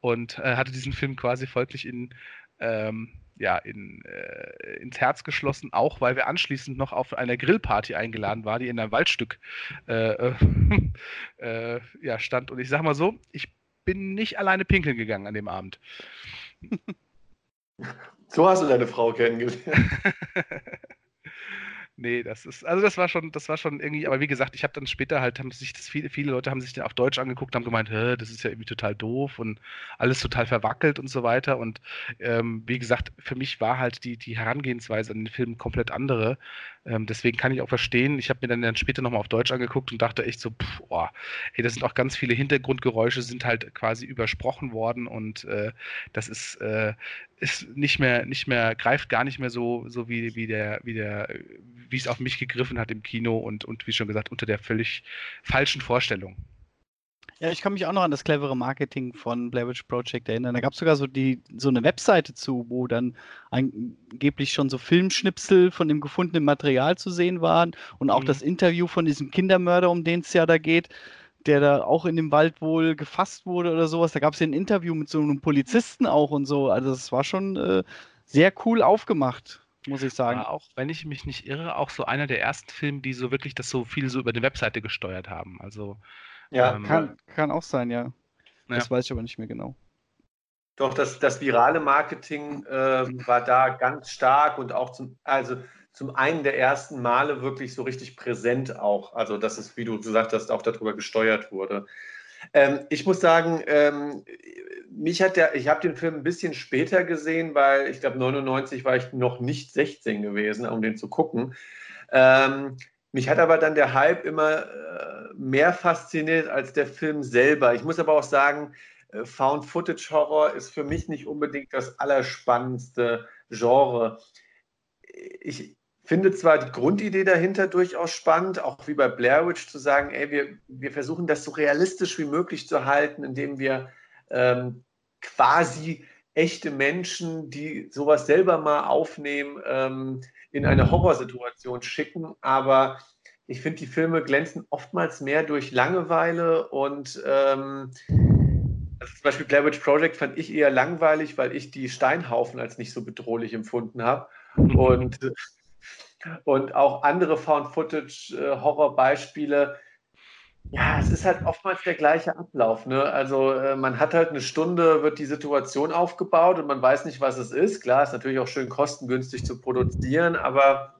und äh, hatte diesen Film quasi folglich in ähm, ja, in, äh, ins Herz geschlossen, auch weil wir anschließend noch auf einer Grillparty eingeladen waren, die in einem Waldstück äh, äh, ja, stand. Und ich sag mal so, ich bin nicht alleine pinkeln gegangen an dem Abend. So hast du deine Frau kennengelernt. Nee, das ist, also das war schon, das war schon irgendwie, aber wie gesagt, ich habe dann später halt, haben sich das viele, viele Leute haben sich den auf Deutsch angeguckt, haben gemeint, das ist ja irgendwie total doof und alles total verwackelt und so weiter. Und ähm, wie gesagt, für mich war halt die, die Herangehensweise an den Film komplett andere. Ähm, deswegen kann ich auch verstehen, ich habe mir dann, dann später nochmal auf Deutsch angeguckt und dachte echt so, pff, oh, ey, das sind auch ganz viele Hintergrundgeräusche, sind halt quasi übersprochen worden und äh, das ist, äh, ist nicht mehr, nicht mehr, greift gar nicht mehr so, so wie, wie der, wie der, wie es auf mich gegriffen hat im Kino und, und wie schon gesagt, unter der völlig falschen Vorstellung. Ja, ich kann mich auch noch an das clevere Marketing von Blair Witch Project erinnern. Da gab es sogar so, die, so eine Webseite zu, wo dann angeblich schon so Filmschnipsel von dem gefundenen Material zu sehen waren und auch mhm. das Interview von diesem Kindermörder, um den es ja da geht der da auch in dem Wald wohl gefasst wurde oder sowas. Da gab es ja ein Interview mit so einem Polizisten auch und so. Also es war schon äh, sehr cool aufgemacht, muss ich sagen. Aber auch, wenn ich mich nicht irre, auch so einer der ersten Filme, die so wirklich das so viel so über die Webseite gesteuert haben. Also ja, ähm, kann, kann auch sein, ja. Das ja. weiß ich aber nicht mehr genau. Doch, das, das virale Marketing äh, war da ganz stark und auch zum, also zum einen der ersten Male wirklich so richtig präsent auch. Also, dass es, wie du gesagt hast, auch darüber gesteuert wurde. Ähm, ich muss sagen, ähm, mich hat der, ich habe den Film ein bisschen später gesehen, weil ich glaube 99 war ich noch nicht 16 gewesen, um den zu gucken. Ähm, mich hat aber dann der Hype immer äh, mehr fasziniert als der Film selber. Ich muss aber auch sagen, äh, Found Footage Horror ist für mich nicht unbedingt das allerspannendste Genre. Ich, finde zwar die Grundidee dahinter durchaus spannend, auch wie bei Blair Witch zu sagen, ey, wir, wir versuchen das so realistisch wie möglich zu halten, indem wir ähm, quasi echte Menschen, die sowas selber mal aufnehmen, ähm, in eine Horrorsituation schicken. Aber ich finde, die Filme glänzen oftmals mehr durch Langeweile und ähm, also zum Beispiel Blair Witch Project fand ich eher langweilig, weil ich die Steinhaufen als nicht so bedrohlich empfunden habe. Und und auch andere Found-Footage-Horror-Beispiele. Ja, es ist halt oftmals der gleiche Ablauf. Ne? Also äh, man hat halt eine Stunde, wird die Situation aufgebaut und man weiß nicht, was es ist. Klar, ist natürlich auch schön kostengünstig zu produzieren, aber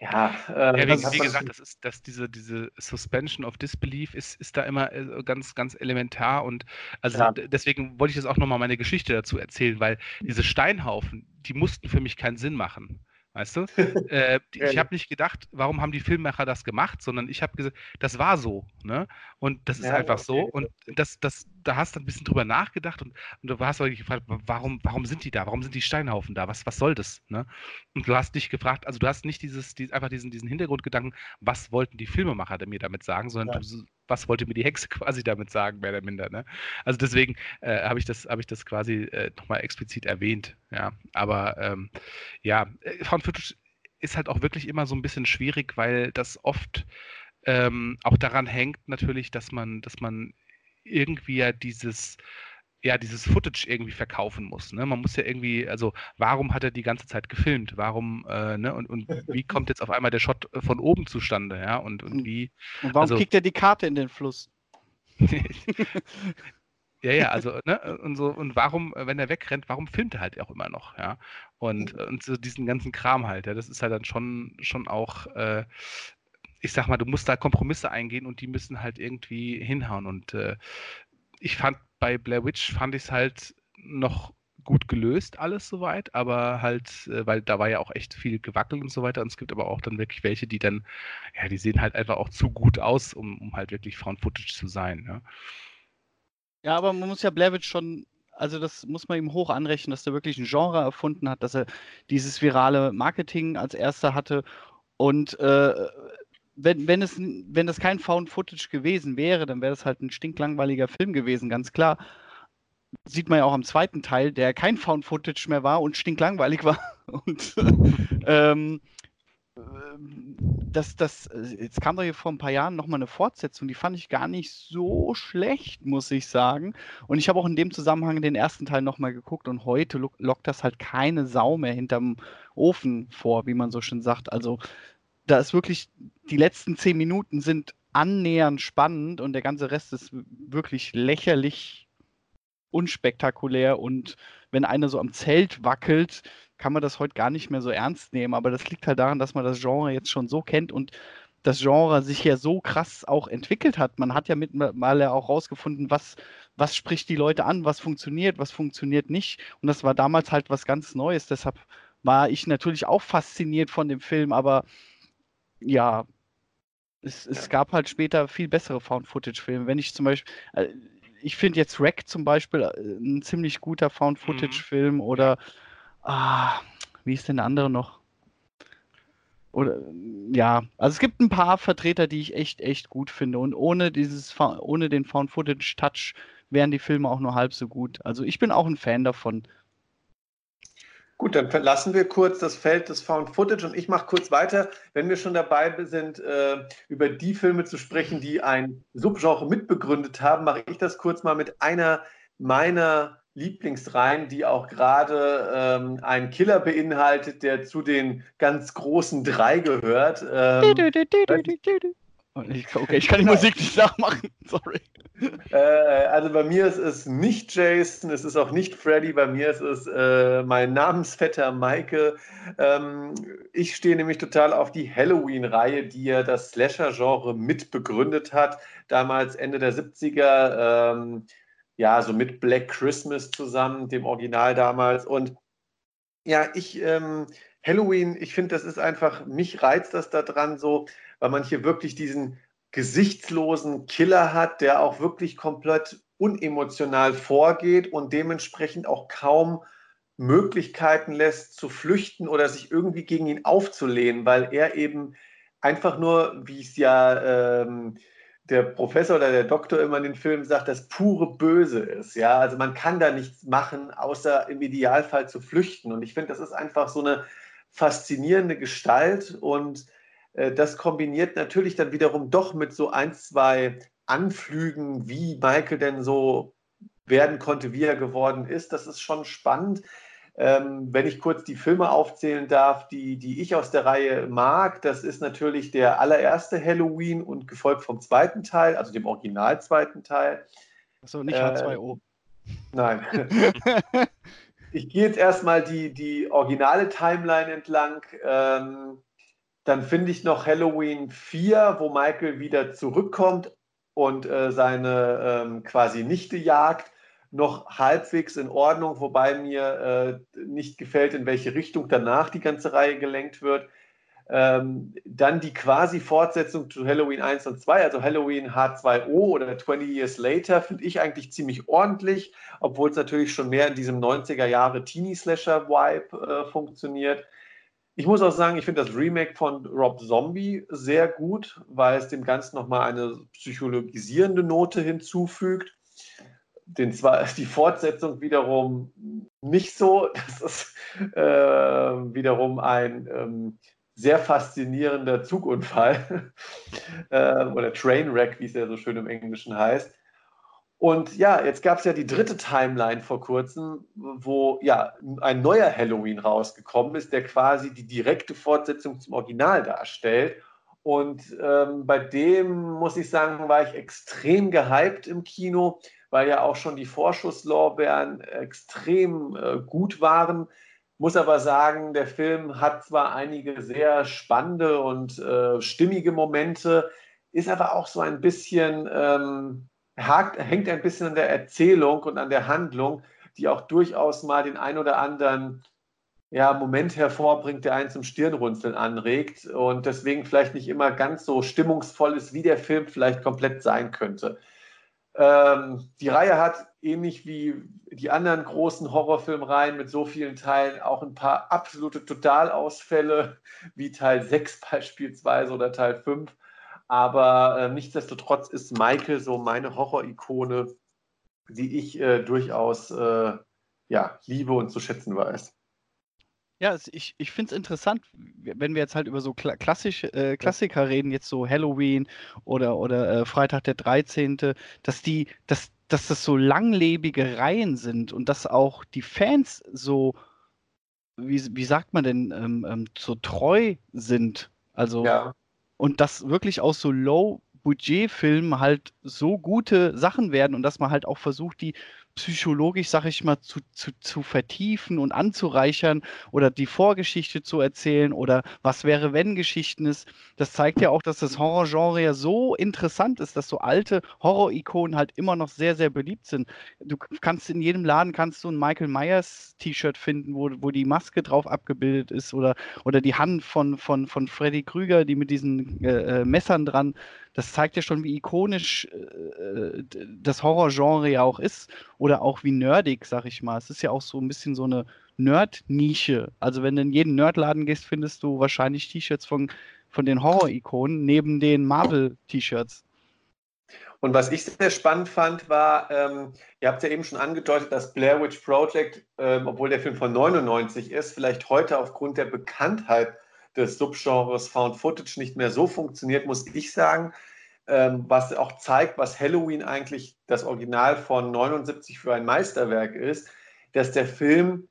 ja, äh, ja wie, wie gesagt, das ist, dass diese, diese Suspension of Disbelief ist, ist da immer äh, ganz, ganz elementar und also ja. deswegen wollte ich jetzt auch nochmal meine Geschichte dazu erzählen, weil diese Steinhaufen, die mussten für mich keinen Sinn machen. Weißt du? äh, ich habe nicht gedacht, warum haben die Filmemacher das gemacht, sondern ich habe gesagt, das war so. Ne? Und das ist ja, einfach okay. so. Und das, das, da hast du ein bisschen drüber nachgedacht und, und du hast dich gefragt, warum, warum sind die da? Warum sind die Steinhaufen da? Was, was soll das? Ne? Und du hast dich gefragt, also du hast nicht dieses, die, einfach diesen, diesen Hintergrundgedanken, was wollten die Filmemacher mir damit sagen, sondern ja. du, was wollte mir die Hexe quasi damit sagen, mehr oder minder. Ne? Also deswegen äh, habe ich, das, hab ich das quasi äh, nochmal explizit erwähnt. Ja, aber ähm, ja, äh, Footage ist halt auch wirklich immer so ein bisschen schwierig, weil das oft ähm, auch daran hängt natürlich, dass man, dass man irgendwie ja dieses ja, dieses Footage irgendwie verkaufen muss. Ne? Man muss ja irgendwie, also warum hat er die ganze Zeit gefilmt? Warum, äh, ne? Und, und wie kommt jetzt auf einmal der Shot von oben zustande, ja? Und, und wie. Und warum also, kriegt er die Karte in den Fluss? ja, ja, also, ne, und so, und warum, wenn er wegrennt, warum filmt er halt auch immer noch, ja? Und, mhm. und so diesen ganzen Kram halt, ja, das ist halt dann schon, schon auch, äh, ich sag mal, du musst da Kompromisse eingehen und die müssen halt irgendwie hinhauen. Und äh, ich fand bei Blair Witch fand ich es halt noch gut gelöst, alles soweit, aber halt, äh, weil da war ja auch echt viel gewackelt und so weiter. Und es gibt aber auch dann wirklich welche, die dann, ja, die sehen halt einfach auch zu gut aus, um, um halt wirklich Found Footage zu sein. Ja. ja, aber man muss ja Blair Witch schon also das muss man ihm hoch anrechnen, dass er wirklich ein Genre erfunden hat, dass er dieses virale Marketing als erster hatte und äh, wenn, wenn, es, wenn das kein Found Footage gewesen wäre, dann wäre das halt ein stinklangweiliger Film gewesen, ganz klar. Sieht man ja auch am zweiten Teil, der kein Found Footage mehr war und stinklangweilig war. Und ähm, das, das, jetzt kam doch hier vor ein paar Jahren nochmal eine Fortsetzung, die fand ich gar nicht so schlecht, muss ich sagen. Und ich habe auch in dem Zusammenhang den ersten Teil nochmal geguckt und heute lockt das halt keine Sau mehr hinterm Ofen vor, wie man so schön sagt. Also da ist wirklich, die letzten zehn Minuten sind annähernd spannend und der ganze Rest ist wirklich lächerlich unspektakulär und wenn einer so am Zelt wackelt, kann man das heute gar nicht mehr so ernst nehmen. Aber das liegt halt daran, dass man das Genre jetzt schon so kennt und das Genre sich ja so krass auch entwickelt hat. Man hat ja mittlerweile auch rausgefunden, was, was spricht die Leute an, was funktioniert, was funktioniert nicht. Und das war damals halt was ganz Neues. Deshalb war ich natürlich auch fasziniert von dem Film, aber ja, es, es gab halt später viel bessere Found-Footage-Filme. Wenn ich zum Beispiel, äh, ich finde jetzt Wreck zum Beispiel äh, ein ziemlich guter Found-Footage-Film mhm. oder, ah, wie ist denn der andere noch? Oder, ja, also es gibt ein paar Vertreter, die ich echt, echt gut finde und ohne dieses, ohne den Found-Footage-Touch wären die Filme auch nur halb so gut. Also ich bin auch ein Fan davon. Gut, dann verlassen wir kurz das Feld des Found Footage und ich mache kurz weiter. Wenn wir schon dabei sind, äh, über die Filme zu sprechen, die ein Subgenre mitbegründet haben, mache ich das kurz mal mit einer meiner Lieblingsreihen, die auch gerade ähm, einen Killer beinhaltet, der zu den ganz großen drei gehört. Ähm, okay, ich kann die Musik nicht nachmachen, sorry. Äh, also bei mir ist es nicht Jason, es ist auch nicht Freddy, bei mir ist es äh, mein Namensvetter Maike. Ähm, ich stehe nämlich total auf die Halloween-Reihe, die ja das Slasher-Genre mitbegründet hat, damals Ende der 70er, ähm, ja, so mit Black Christmas zusammen, dem Original damals. Und ja, ich, ähm, Halloween, ich finde, das ist einfach, mich reizt das daran so, weil man hier wirklich diesen gesichtslosen Killer hat, der auch wirklich komplett unemotional vorgeht und dementsprechend auch kaum Möglichkeiten lässt zu flüchten oder sich irgendwie gegen ihn aufzulehnen, weil er eben einfach nur, wie es ja ähm, der Professor oder der Doktor immer in den Filmen sagt, das pure Böse ist. Ja, also man kann da nichts machen, außer im Idealfall zu flüchten. Und ich finde, das ist einfach so eine faszinierende Gestalt und das kombiniert natürlich dann wiederum doch mit so ein, zwei Anflügen, wie Michael denn so werden konnte, wie er geworden ist. Das ist schon spannend. Ähm, wenn ich kurz die Filme aufzählen darf, die, die ich aus der Reihe mag, das ist natürlich der allererste Halloween und gefolgt vom zweiten Teil, also dem Original zweiten Teil. Achso, nicht H2O. Äh, nein. ich gehe jetzt erstmal die, die originale Timeline entlang. Ähm, dann finde ich noch Halloween 4, wo Michael wieder zurückkommt und äh, seine ähm, quasi Nichte jagt, noch halbwegs in Ordnung, wobei mir äh, nicht gefällt, in welche Richtung danach die ganze Reihe gelenkt wird. Ähm, dann die quasi Fortsetzung zu Halloween 1 und 2, also Halloween H2O oder 20 Years Later, finde ich eigentlich ziemlich ordentlich, obwohl es natürlich schon mehr in diesem 90er Jahre Teenie-Slasher-Vibe äh, funktioniert. Ich muss auch sagen, ich finde das Remake von Rob Zombie sehr gut, weil es dem Ganzen nochmal eine psychologisierende Note hinzufügt. Den zwar die Fortsetzung wiederum nicht so. Das ist äh, wiederum ein ähm, sehr faszinierender Zugunfall äh, oder Trainwreck, wie es ja so schön im Englischen heißt. Und ja, jetzt gab es ja die dritte Timeline vor kurzem, wo ja ein neuer Halloween rausgekommen ist, der quasi die direkte Fortsetzung zum Original darstellt. Und ähm, bei dem muss ich sagen, war ich extrem gehypt im Kino, weil ja auch schon die Vorschusslorbeeren extrem äh, gut waren. Muss aber sagen, der Film hat zwar einige sehr spannende und äh, stimmige Momente, ist aber auch so ein bisschen, ähm, hakt, hängt ein bisschen an der Erzählung und an der Handlung, die auch durchaus mal den ein oder anderen ja, Moment hervorbringt, der einen zum Stirnrunzeln anregt und deswegen vielleicht nicht immer ganz so stimmungsvoll ist, wie der Film vielleicht komplett sein könnte. Ähm, die Reihe hat ähnlich wie die anderen großen Horrorfilmreihen mit so vielen Teilen auch ein paar absolute Totalausfälle, wie Teil 6 beispielsweise oder Teil 5. Aber äh, nichtsdestotrotz ist Michael so meine Horror-Ikone, die ich äh, durchaus äh, ja, liebe und zu schätzen weiß. Ja, ich, ich finde es interessant, wenn wir jetzt halt über so klassisch, äh, Klassiker reden, jetzt so Halloween oder, oder äh, Freitag der 13., dass die, dass, dass das so langlebige Reihen sind und dass auch die Fans so, wie, wie sagt man denn, ähm, ähm, so treu sind. Also, ja. Und dass wirklich aus so Low-Budget-Filmen halt so gute Sachen werden und dass man halt auch versucht, die psychologisch, sag ich mal, zu, zu, zu vertiefen und anzureichern oder die Vorgeschichte zu erzählen oder was wäre, wenn Geschichten ist. Das zeigt ja auch, dass das Horrorgenre ja so interessant ist, dass so alte Horror-Ikonen halt immer noch sehr, sehr beliebt sind. Du kannst in jedem Laden kannst du ein Michael Myers T-Shirt finden, wo, wo die Maske drauf abgebildet ist oder, oder die Hand von, von, von Freddy Krüger, die mit diesen äh, äh Messern dran das zeigt ja schon, wie ikonisch äh, das Horrorgenre ja auch ist oder auch wie nerdig, sag ich mal. Es ist ja auch so ein bisschen so eine Nerd-Nische. Also wenn du in jeden Nerdladen gehst, findest du wahrscheinlich T-Shirts von, von den Horror-Ikonen neben den Marvel-T-Shirts. Und was ich sehr spannend fand, war, ähm, ihr habt ja eben schon angedeutet, dass Blair Witch Project, ähm, obwohl der Film von 99 ist, vielleicht heute aufgrund der Bekanntheit des Subgenres Found Footage nicht mehr so funktioniert, muss ich sagen, ähm, was auch zeigt, was Halloween eigentlich das Original von 79 für ein Meisterwerk ist, dass der Film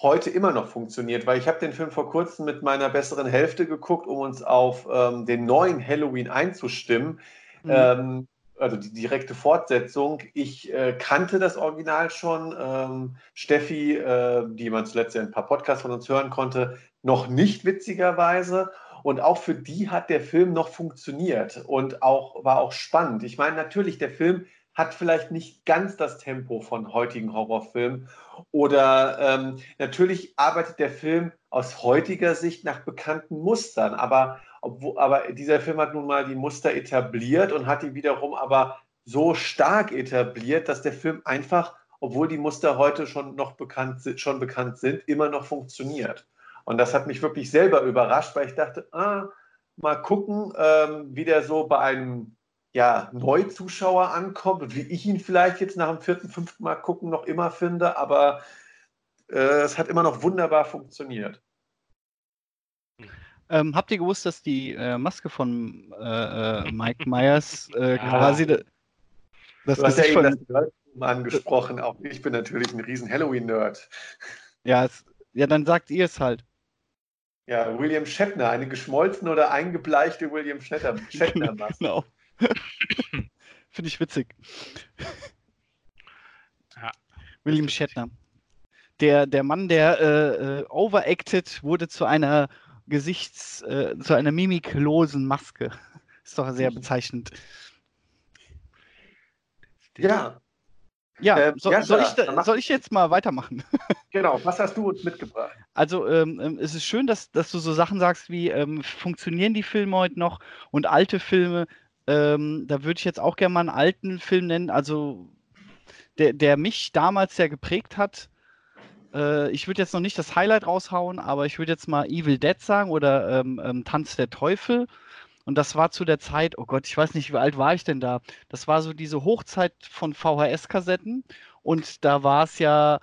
heute immer noch funktioniert, weil ich habe den Film vor kurzem mit meiner besseren Hälfte geguckt, um uns auf ähm, den neuen Halloween einzustimmen. Mhm. Ähm, also die direkte Fortsetzung. Ich äh, kannte das Original schon. Ähm, Steffi, äh, die man zuletzt in ein paar Podcasts von uns hören konnte, noch nicht witzigerweise. Und auch für die hat der Film noch funktioniert und auch, war auch spannend. Ich meine, natürlich, der Film hat vielleicht nicht ganz das Tempo von heutigen Horrorfilmen. Oder ähm, natürlich arbeitet der Film aus heutiger Sicht nach bekannten Mustern. Aber, obwohl, aber dieser Film hat nun mal die Muster etabliert und hat die wiederum aber so stark etabliert, dass der Film einfach, obwohl die Muster heute schon noch bekannt, schon bekannt sind, immer noch funktioniert. Und das hat mich wirklich selber überrascht, weil ich dachte, ah, mal gucken, ähm, wie der so bei einem ja, Neuzuschauer ankommt und wie ich ihn vielleicht jetzt nach dem vierten, fünften Mal gucken noch immer finde. Aber äh, es hat immer noch wunderbar funktioniert. Ähm, habt ihr gewusst, dass die äh, Maske von äh, äh Mike Myers äh, ja. quasi das du hast ja eben von... das angesprochen. Auch ich bin natürlich ein riesen Halloween-Nerd. Ja, es, ja, dann sagt ihr es halt. Ja, William Shatner, eine geschmolzene oder eingebleichte William Shatner. Shatner genau. Finde ich witzig. Ja. William Shatner. Der, der Mann, der äh, äh, overacted, wurde zu einer Gesichts-, äh, zu einer mimiklosen Maske. Ist doch sehr bezeichnend. Ja. Ja, ähm, so, ja soll, ich da, soll, ich jetzt mal weitermachen? Genau, was hast du uns mitgebracht? Also ähm, ähm, es ist schön, dass, dass du so Sachen sagst wie, ähm, funktionieren die Filme heute noch und alte Filme, ähm, da würde ich jetzt auch gerne mal einen alten Film nennen, also der, der mich damals sehr geprägt hat. Äh, ich würde jetzt noch nicht das Highlight raushauen, aber ich würde jetzt mal Evil Dead sagen oder ähm, Tanz der Teufel. Und das war zu der Zeit, oh Gott, ich weiß nicht, wie alt war ich denn da? Das war so diese Hochzeit von VHS-Kassetten. Und da war es ja,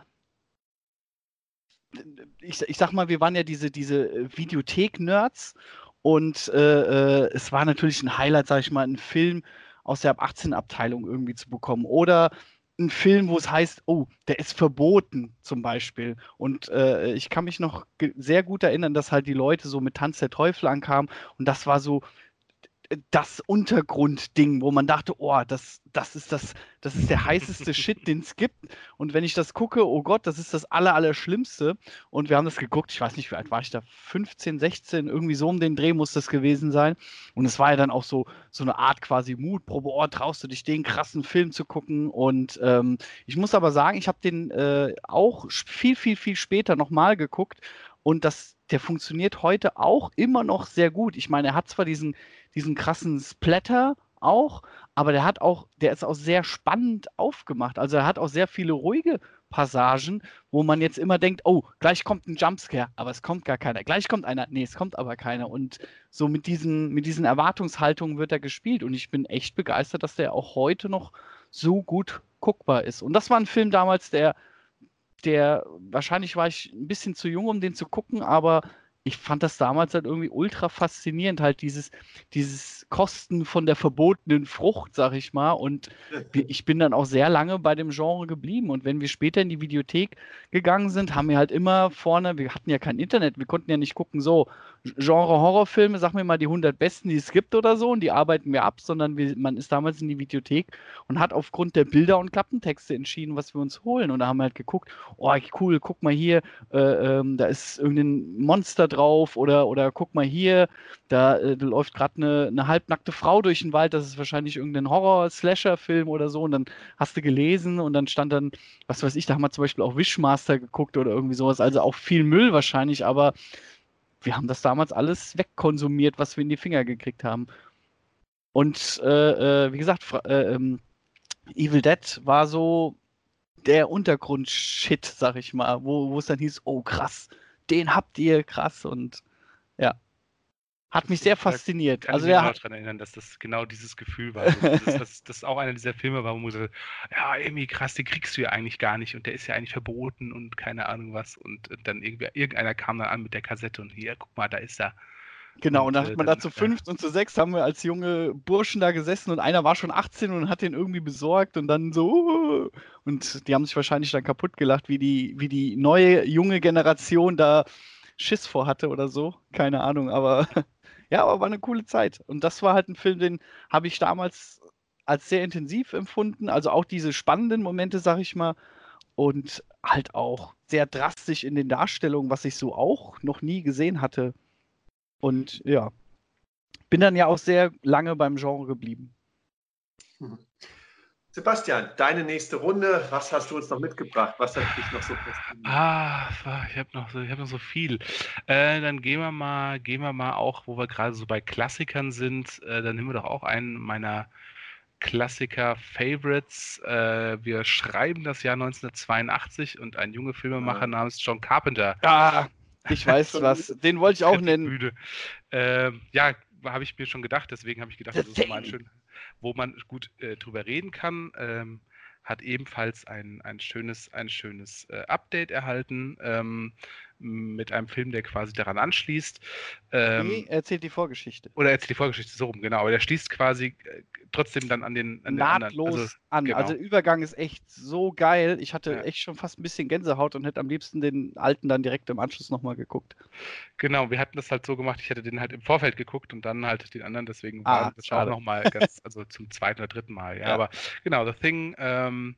ich, ich sag mal, wir waren ja diese, diese Videothek-Nerds. Und äh, äh, es war natürlich ein Highlight, sag ich mal, einen Film aus der Ab 18-Abteilung irgendwie zu bekommen. Oder ein Film, wo es heißt, oh, der ist verboten zum Beispiel. Und äh, ich kann mich noch sehr gut erinnern, dass halt die Leute so mit Tanz der Teufel ankamen. Und das war so das Untergrundding, wo man dachte, oh, das, das ist das, das ist der heißeste Shit, den es gibt. Und wenn ich das gucke, oh Gott, das ist das aller, Allerschlimmste. Und wir haben das geguckt, ich weiß nicht, wie alt war ich da? 15, 16, irgendwie so um den Dreh muss das gewesen sein. Und es war ja dann auch so, so eine Art quasi Mutprobe, oh, traust du dich, den krassen Film zu gucken? Und ähm, ich muss aber sagen, ich habe den äh, auch viel, viel, viel später nochmal geguckt. Und das, der funktioniert heute auch immer noch sehr gut. Ich meine, er hat zwar diesen, diesen krassen Splatter auch, aber der hat auch, der ist auch sehr spannend aufgemacht. Also er hat auch sehr viele ruhige Passagen, wo man jetzt immer denkt, oh, gleich kommt ein Jumpscare, aber es kommt gar keiner. Gleich kommt einer, nee, es kommt aber keiner. Und so mit diesen, mit diesen Erwartungshaltungen wird er gespielt. Und ich bin echt begeistert, dass der auch heute noch so gut guckbar ist. Und das war ein Film damals, der, der, wahrscheinlich war ich ein bisschen zu jung, um den zu gucken, aber ich fand das damals halt irgendwie ultra faszinierend, halt dieses, dieses Kosten von der verbotenen Frucht, sag ich mal. Und ich bin dann auch sehr lange bei dem Genre geblieben. Und wenn wir später in die Videothek gegangen sind, haben wir halt immer vorne, wir hatten ja kein Internet, wir konnten ja nicht gucken, so, Genre Horrorfilme, sag mir mal die 100 besten, die es gibt oder so, und die arbeiten wir ab, sondern wir, man ist damals in die Videothek und hat aufgrund der Bilder und Klappentexte entschieden, was wir uns holen. Und da haben wir halt geguckt, oh cool, guck mal hier, äh, ähm, da ist irgendein Monster drauf oder, oder guck mal hier, da, äh, läuft gerade eine, eine halbnackte Frau durch den Wald, das ist wahrscheinlich irgendein Horror-Slasher-Film oder so. Und dann hast du gelesen und dann stand dann, was weiß ich, da haben wir zum Beispiel auch Wishmaster geguckt oder irgendwie sowas, also auch viel Müll wahrscheinlich, aber wir haben das damals alles wegkonsumiert, was wir in die Finger gekriegt haben. Und äh, äh, wie gesagt, äh, ähm, Evil Dead war so der Untergrund-Shit, sag ich mal, wo es dann hieß, oh krass, den habt ihr, krass und. Hat mich sehr fasziniert. Ich kann also mich ja, daran erinnern, dass das genau dieses Gefühl war. Also, dass, dass, das auch einer dieser Filme war, wo man so, ja, irgendwie krass, den kriegst du ja eigentlich gar nicht und der ist ja eigentlich verboten und keine Ahnung was. Und dann irgendwie, irgendeiner kam dann an mit der Kassette und hier, guck mal, da ist er. Genau, und, dann hat man dann, da zu fünft ja. und zu sechs haben wir als junge Burschen da gesessen und einer war schon 18 und hat den irgendwie besorgt und dann so und die haben sich wahrscheinlich dann kaputt gelacht, wie die, wie die neue junge Generation da Schiss vor hatte oder so. Keine Ahnung, aber ja, aber war eine coole Zeit. Und das war halt ein Film, den habe ich damals als sehr intensiv empfunden. Also auch diese spannenden Momente, sag ich mal. Und halt auch sehr drastisch in den Darstellungen, was ich so auch noch nie gesehen hatte. Und ja, bin dann ja auch sehr lange beim Genre geblieben. Mhm. Sebastian, deine nächste Runde, was hast du uns noch mitgebracht? Was hat dich noch so fasziniert? Ah, ich habe noch, so, hab noch so viel. Äh, dann gehen wir mal, gehen wir mal auch, wo wir gerade so bei Klassikern sind, äh, dann nehmen wir doch auch einen meiner Klassiker-Favorites. Äh, wir schreiben das Jahr 1982 und ein junger Filmemacher ja. namens John Carpenter. Ah, ich weiß was. Den wollte ich auch nennen. Ähm, ja, habe ich mir schon gedacht, deswegen habe ich gedacht, das ist mal ein schön wo man gut äh, drüber reden kann. Ähm, hat ebenfalls ein, ein schönes, ein schönes äh, Update erhalten ähm, mit einem Film, der quasi daran anschließt. Ähm, nee, erzählt die Vorgeschichte. Oder erzählt die Vorgeschichte, so rum, genau. Aber der schließt quasi äh, trotzdem dann an den, an Nahtlos den also, an. Genau. Also der Übergang ist echt so geil. Ich hatte ja. echt schon fast ein bisschen Gänsehaut und hätte am liebsten den alten dann direkt im Anschluss nochmal geguckt. Genau, wir hatten das halt so gemacht, ich hätte den halt im Vorfeld geguckt und dann halt den anderen, deswegen ah, war das schade. auch nochmal ganz, also zum zweiten oder dritten Mal. Ja, ja. aber genau, The Thing, ähm,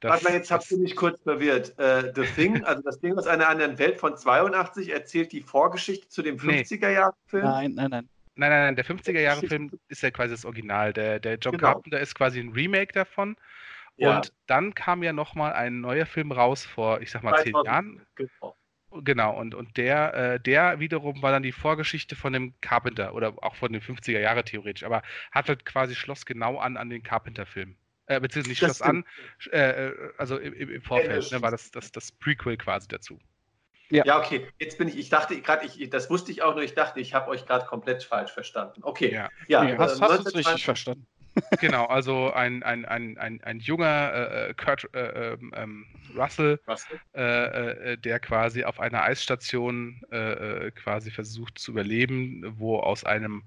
Warte mal, jetzt habt ihr mich kurz verwirrt. Äh, The Thing, also das Ding aus einer anderen Welt von 82, erzählt die Vorgeschichte zu dem 50er-Jahre-Film? Nein, nein, nein. Nein, nein, nein, der 50er-Jahre-Film ist ja quasi das Original. Der, der John genau. Carpenter ist quasi ein Remake davon. Ja. Und dann kam ja nochmal ein neuer Film raus vor, ich sag mal, zehn Jahren. Genau. Genau, und, und der, äh, der wiederum war dann die Vorgeschichte von dem Carpenter oder auch von den 50er Jahre theoretisch, aber hat halt quasi Schloss genau an an den Carpenter-Film. Äh, beziehungsweise nicht Schloss an, äh, äh, also im, im Vorfeld, ne, war das, das das Prequel quasi dazu. Ja. ja, okay. Jetzt bin ich, ich dachte gerade, ich, das wusste ich auch nur, ich dachte, ich habe euch gerade komplett falsch verstanden. Okay. Ja, ja nee, hast, äh, hast du richtig verstanden. Genau, also ein, ein, ein, ein, ein junger äh, äh Kurt äh, ähm, ähm Russell, Russell? Äh, äh, der quasi auf einer Eisstation äh, quasi versucht zu überleben, wo aus einem,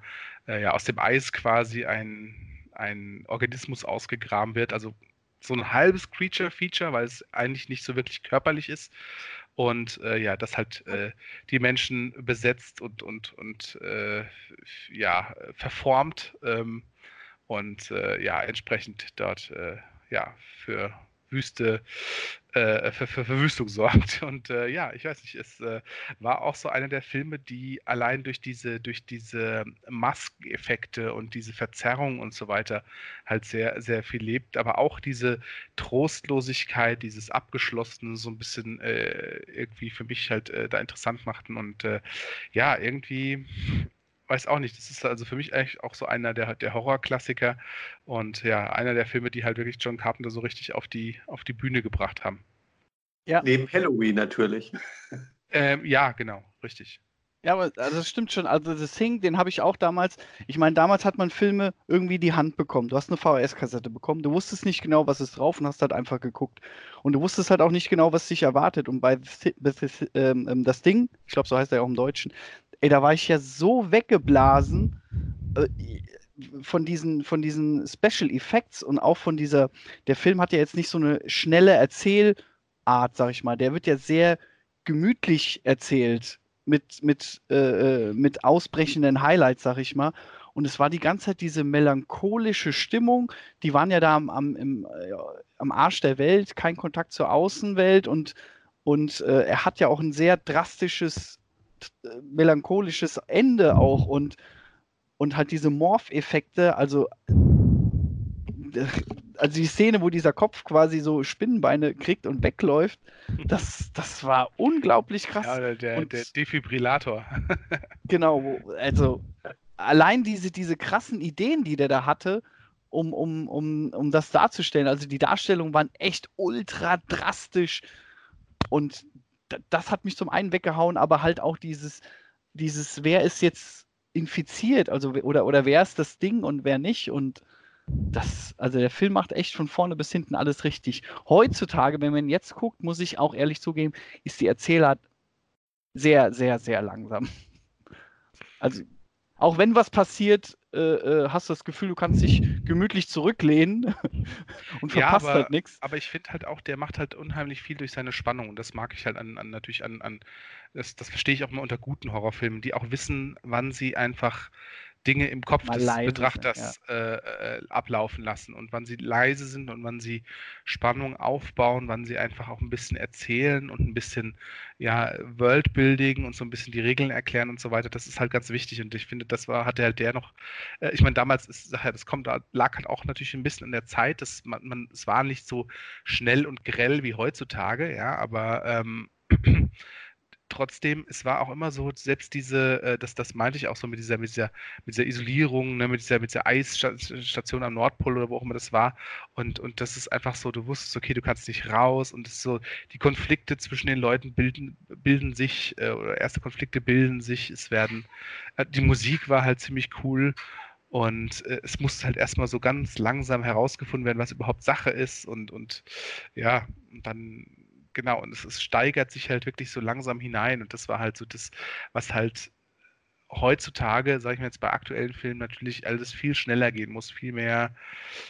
ja, aus dem Eis quasi ein, ein Organismus ausgegraben wird, also so ein halbes Creature-Feature, weil es eigentlich nicht so wirklich körperlich ist. Und äh, ja, das halt äh, die Menschen besetzt und, und, und äh, ja, verformt. Ähm, und äh, ja, entsprechend dort äh, ja, für Wüste, äh, für, für Verwüstung sorgt. Und äh, ja, ich weiß nicht, es äh, war auch so einer der Filme, die allein durch diese, durch diese Maskeneffekte und diese Verzerrung und so weiter halt sehr, sehr viel lebt, aber auch diese Trostlosigkeit, dieses Abgeschlossene so ein bisschen äh, irgendwie für mich halt äh, da interessant machten. Und äh, ja, irgendwie weiß auch nicht. Das ist also für mich eigentlich auch so einer der, der Horrorklassiker und ja, einer der Filme, die halt wirklich John Carpenter so richtig auf die, auf die Bühne gebracht haben. Ja. Neben Halloween natürlich. Ähm, ja, genau, richtig. Ja, aber also das stimmt schon. Also The Thing, den habe ich auch damals. Ich meine, damals hat man Filme irgendwie die Hand bekommen. Du hast eine VHS-Kassette bekommen. Du wusstest nicht genau, was ist drauf und hast halt einfach geguckt. Und du wusstest halt auch nicht genau, was dich erwartet. Und bei The, The, ähm, ähm, das Ding, ich glaube, so heißt er ja auch im Deutschen, ey, da war ich ja so weggeblasen äh, von diesen, von diesen Special Effects und auch von dieser, der Film hat ja jetzt nicht so eine schnelle Erzählart, sag ich mal. Der wird ja sehr gemütlich erzählt mit, mit, äh, äh, mit ausbrechenden Highlights, sag ich mal. Und es war die ganze Zeit diese melancholische Stimmung. Die waren ja da am, am, im, äh, am Arsch der Welt, kein Kontakt zur Außenwelt und, und äh, er hat ja auch ein sehr drastisches melancholisches Ende auch und, und halt diese Morph-Effekte, also, also die Szene, wo dieser Kopf quasi so Spinnenbeine kriegt und wegläuft, das, das war unglaublich krass. Ja, der, der, und, der Defibrillator. genau, also allein diese, diese krassen Ideen, die der da hatte, um, um, um, um das darzustellen. Also die Darstellungen waren echt ultra drastisch und das hat mich zum einen weggehauen, aber halt auch dieses, dieses, wer ist jetzt infiziert, also oder, oder wer ist das Ding und wer nicht und das, also der Film macht echt von vorne bis hinten alles richtig. Heutzutage, wenn man jetzt guckt, muss ich auch ehrlich zugeben, ist die Erzählart sehr, sehr, sehr langsam. Also auch wenn was passiert, äh, äh, hast das Gefühl, du kannst dich gemütlich zurücklehnen und verpasst ja, aber, halt nichts. Aber ich finde halt auch, der macht halt unheimlich viel durch seine Spannung. Und das mag ich halt an, an natürlich an, an das, das verstehe ich auch mal unter guten Horrorfilmen, die auch wissen, wann sie einfach Dinge im Kopf des leise, Betrachters ja. äh, äh, ablaufen lassen und wann sie leise sind und wann sie Spannung aufbauen, wann sie einfach auch ein bisschen erzählen und ein bisschen ja Worldbuilding und so ein bisschen die Regeln erklären und so weiter. Das ist halt ganz wichtig und ich finde, das war hatte halt der noch. Äh, ich meine, damals ist das kommt lag halt auch natürlich ein bisschen in der Zeit, dass man, man es war nicht so schnell und grell wie heutzutage, ja, aber ähm, trotzdem, es war auch immer so, selbst diese, äh, das, das meinte ich auch so mit dieser, mit dieser, mit dieser Isolierung, ne, mit dieser, mit dieser Eisstation am Nordpol oder wo auch immer das war. Und, und das ist einfach so, du wusstest, okay, du kannst nicht raus und es ist so, die Konflikte zwischen den Leuten bilden, bilden sich, äh, oder erste Konflikte bilden sich, es werden, äh, die Musik war halt ziemlich cool. Und äh, es musste halt erstmal so ganz langsam herausgefunden werden, was überhaupt Sache ist. Und, und ja, und dann genau, und es, es steigert sich halt wirklich so langsam hinein. Und das war halt so das, was halt heutzutage, sage ich mir jetzt bei aktuellen Filmen, natürlich alles viel schneller gehen muss, viel mehr,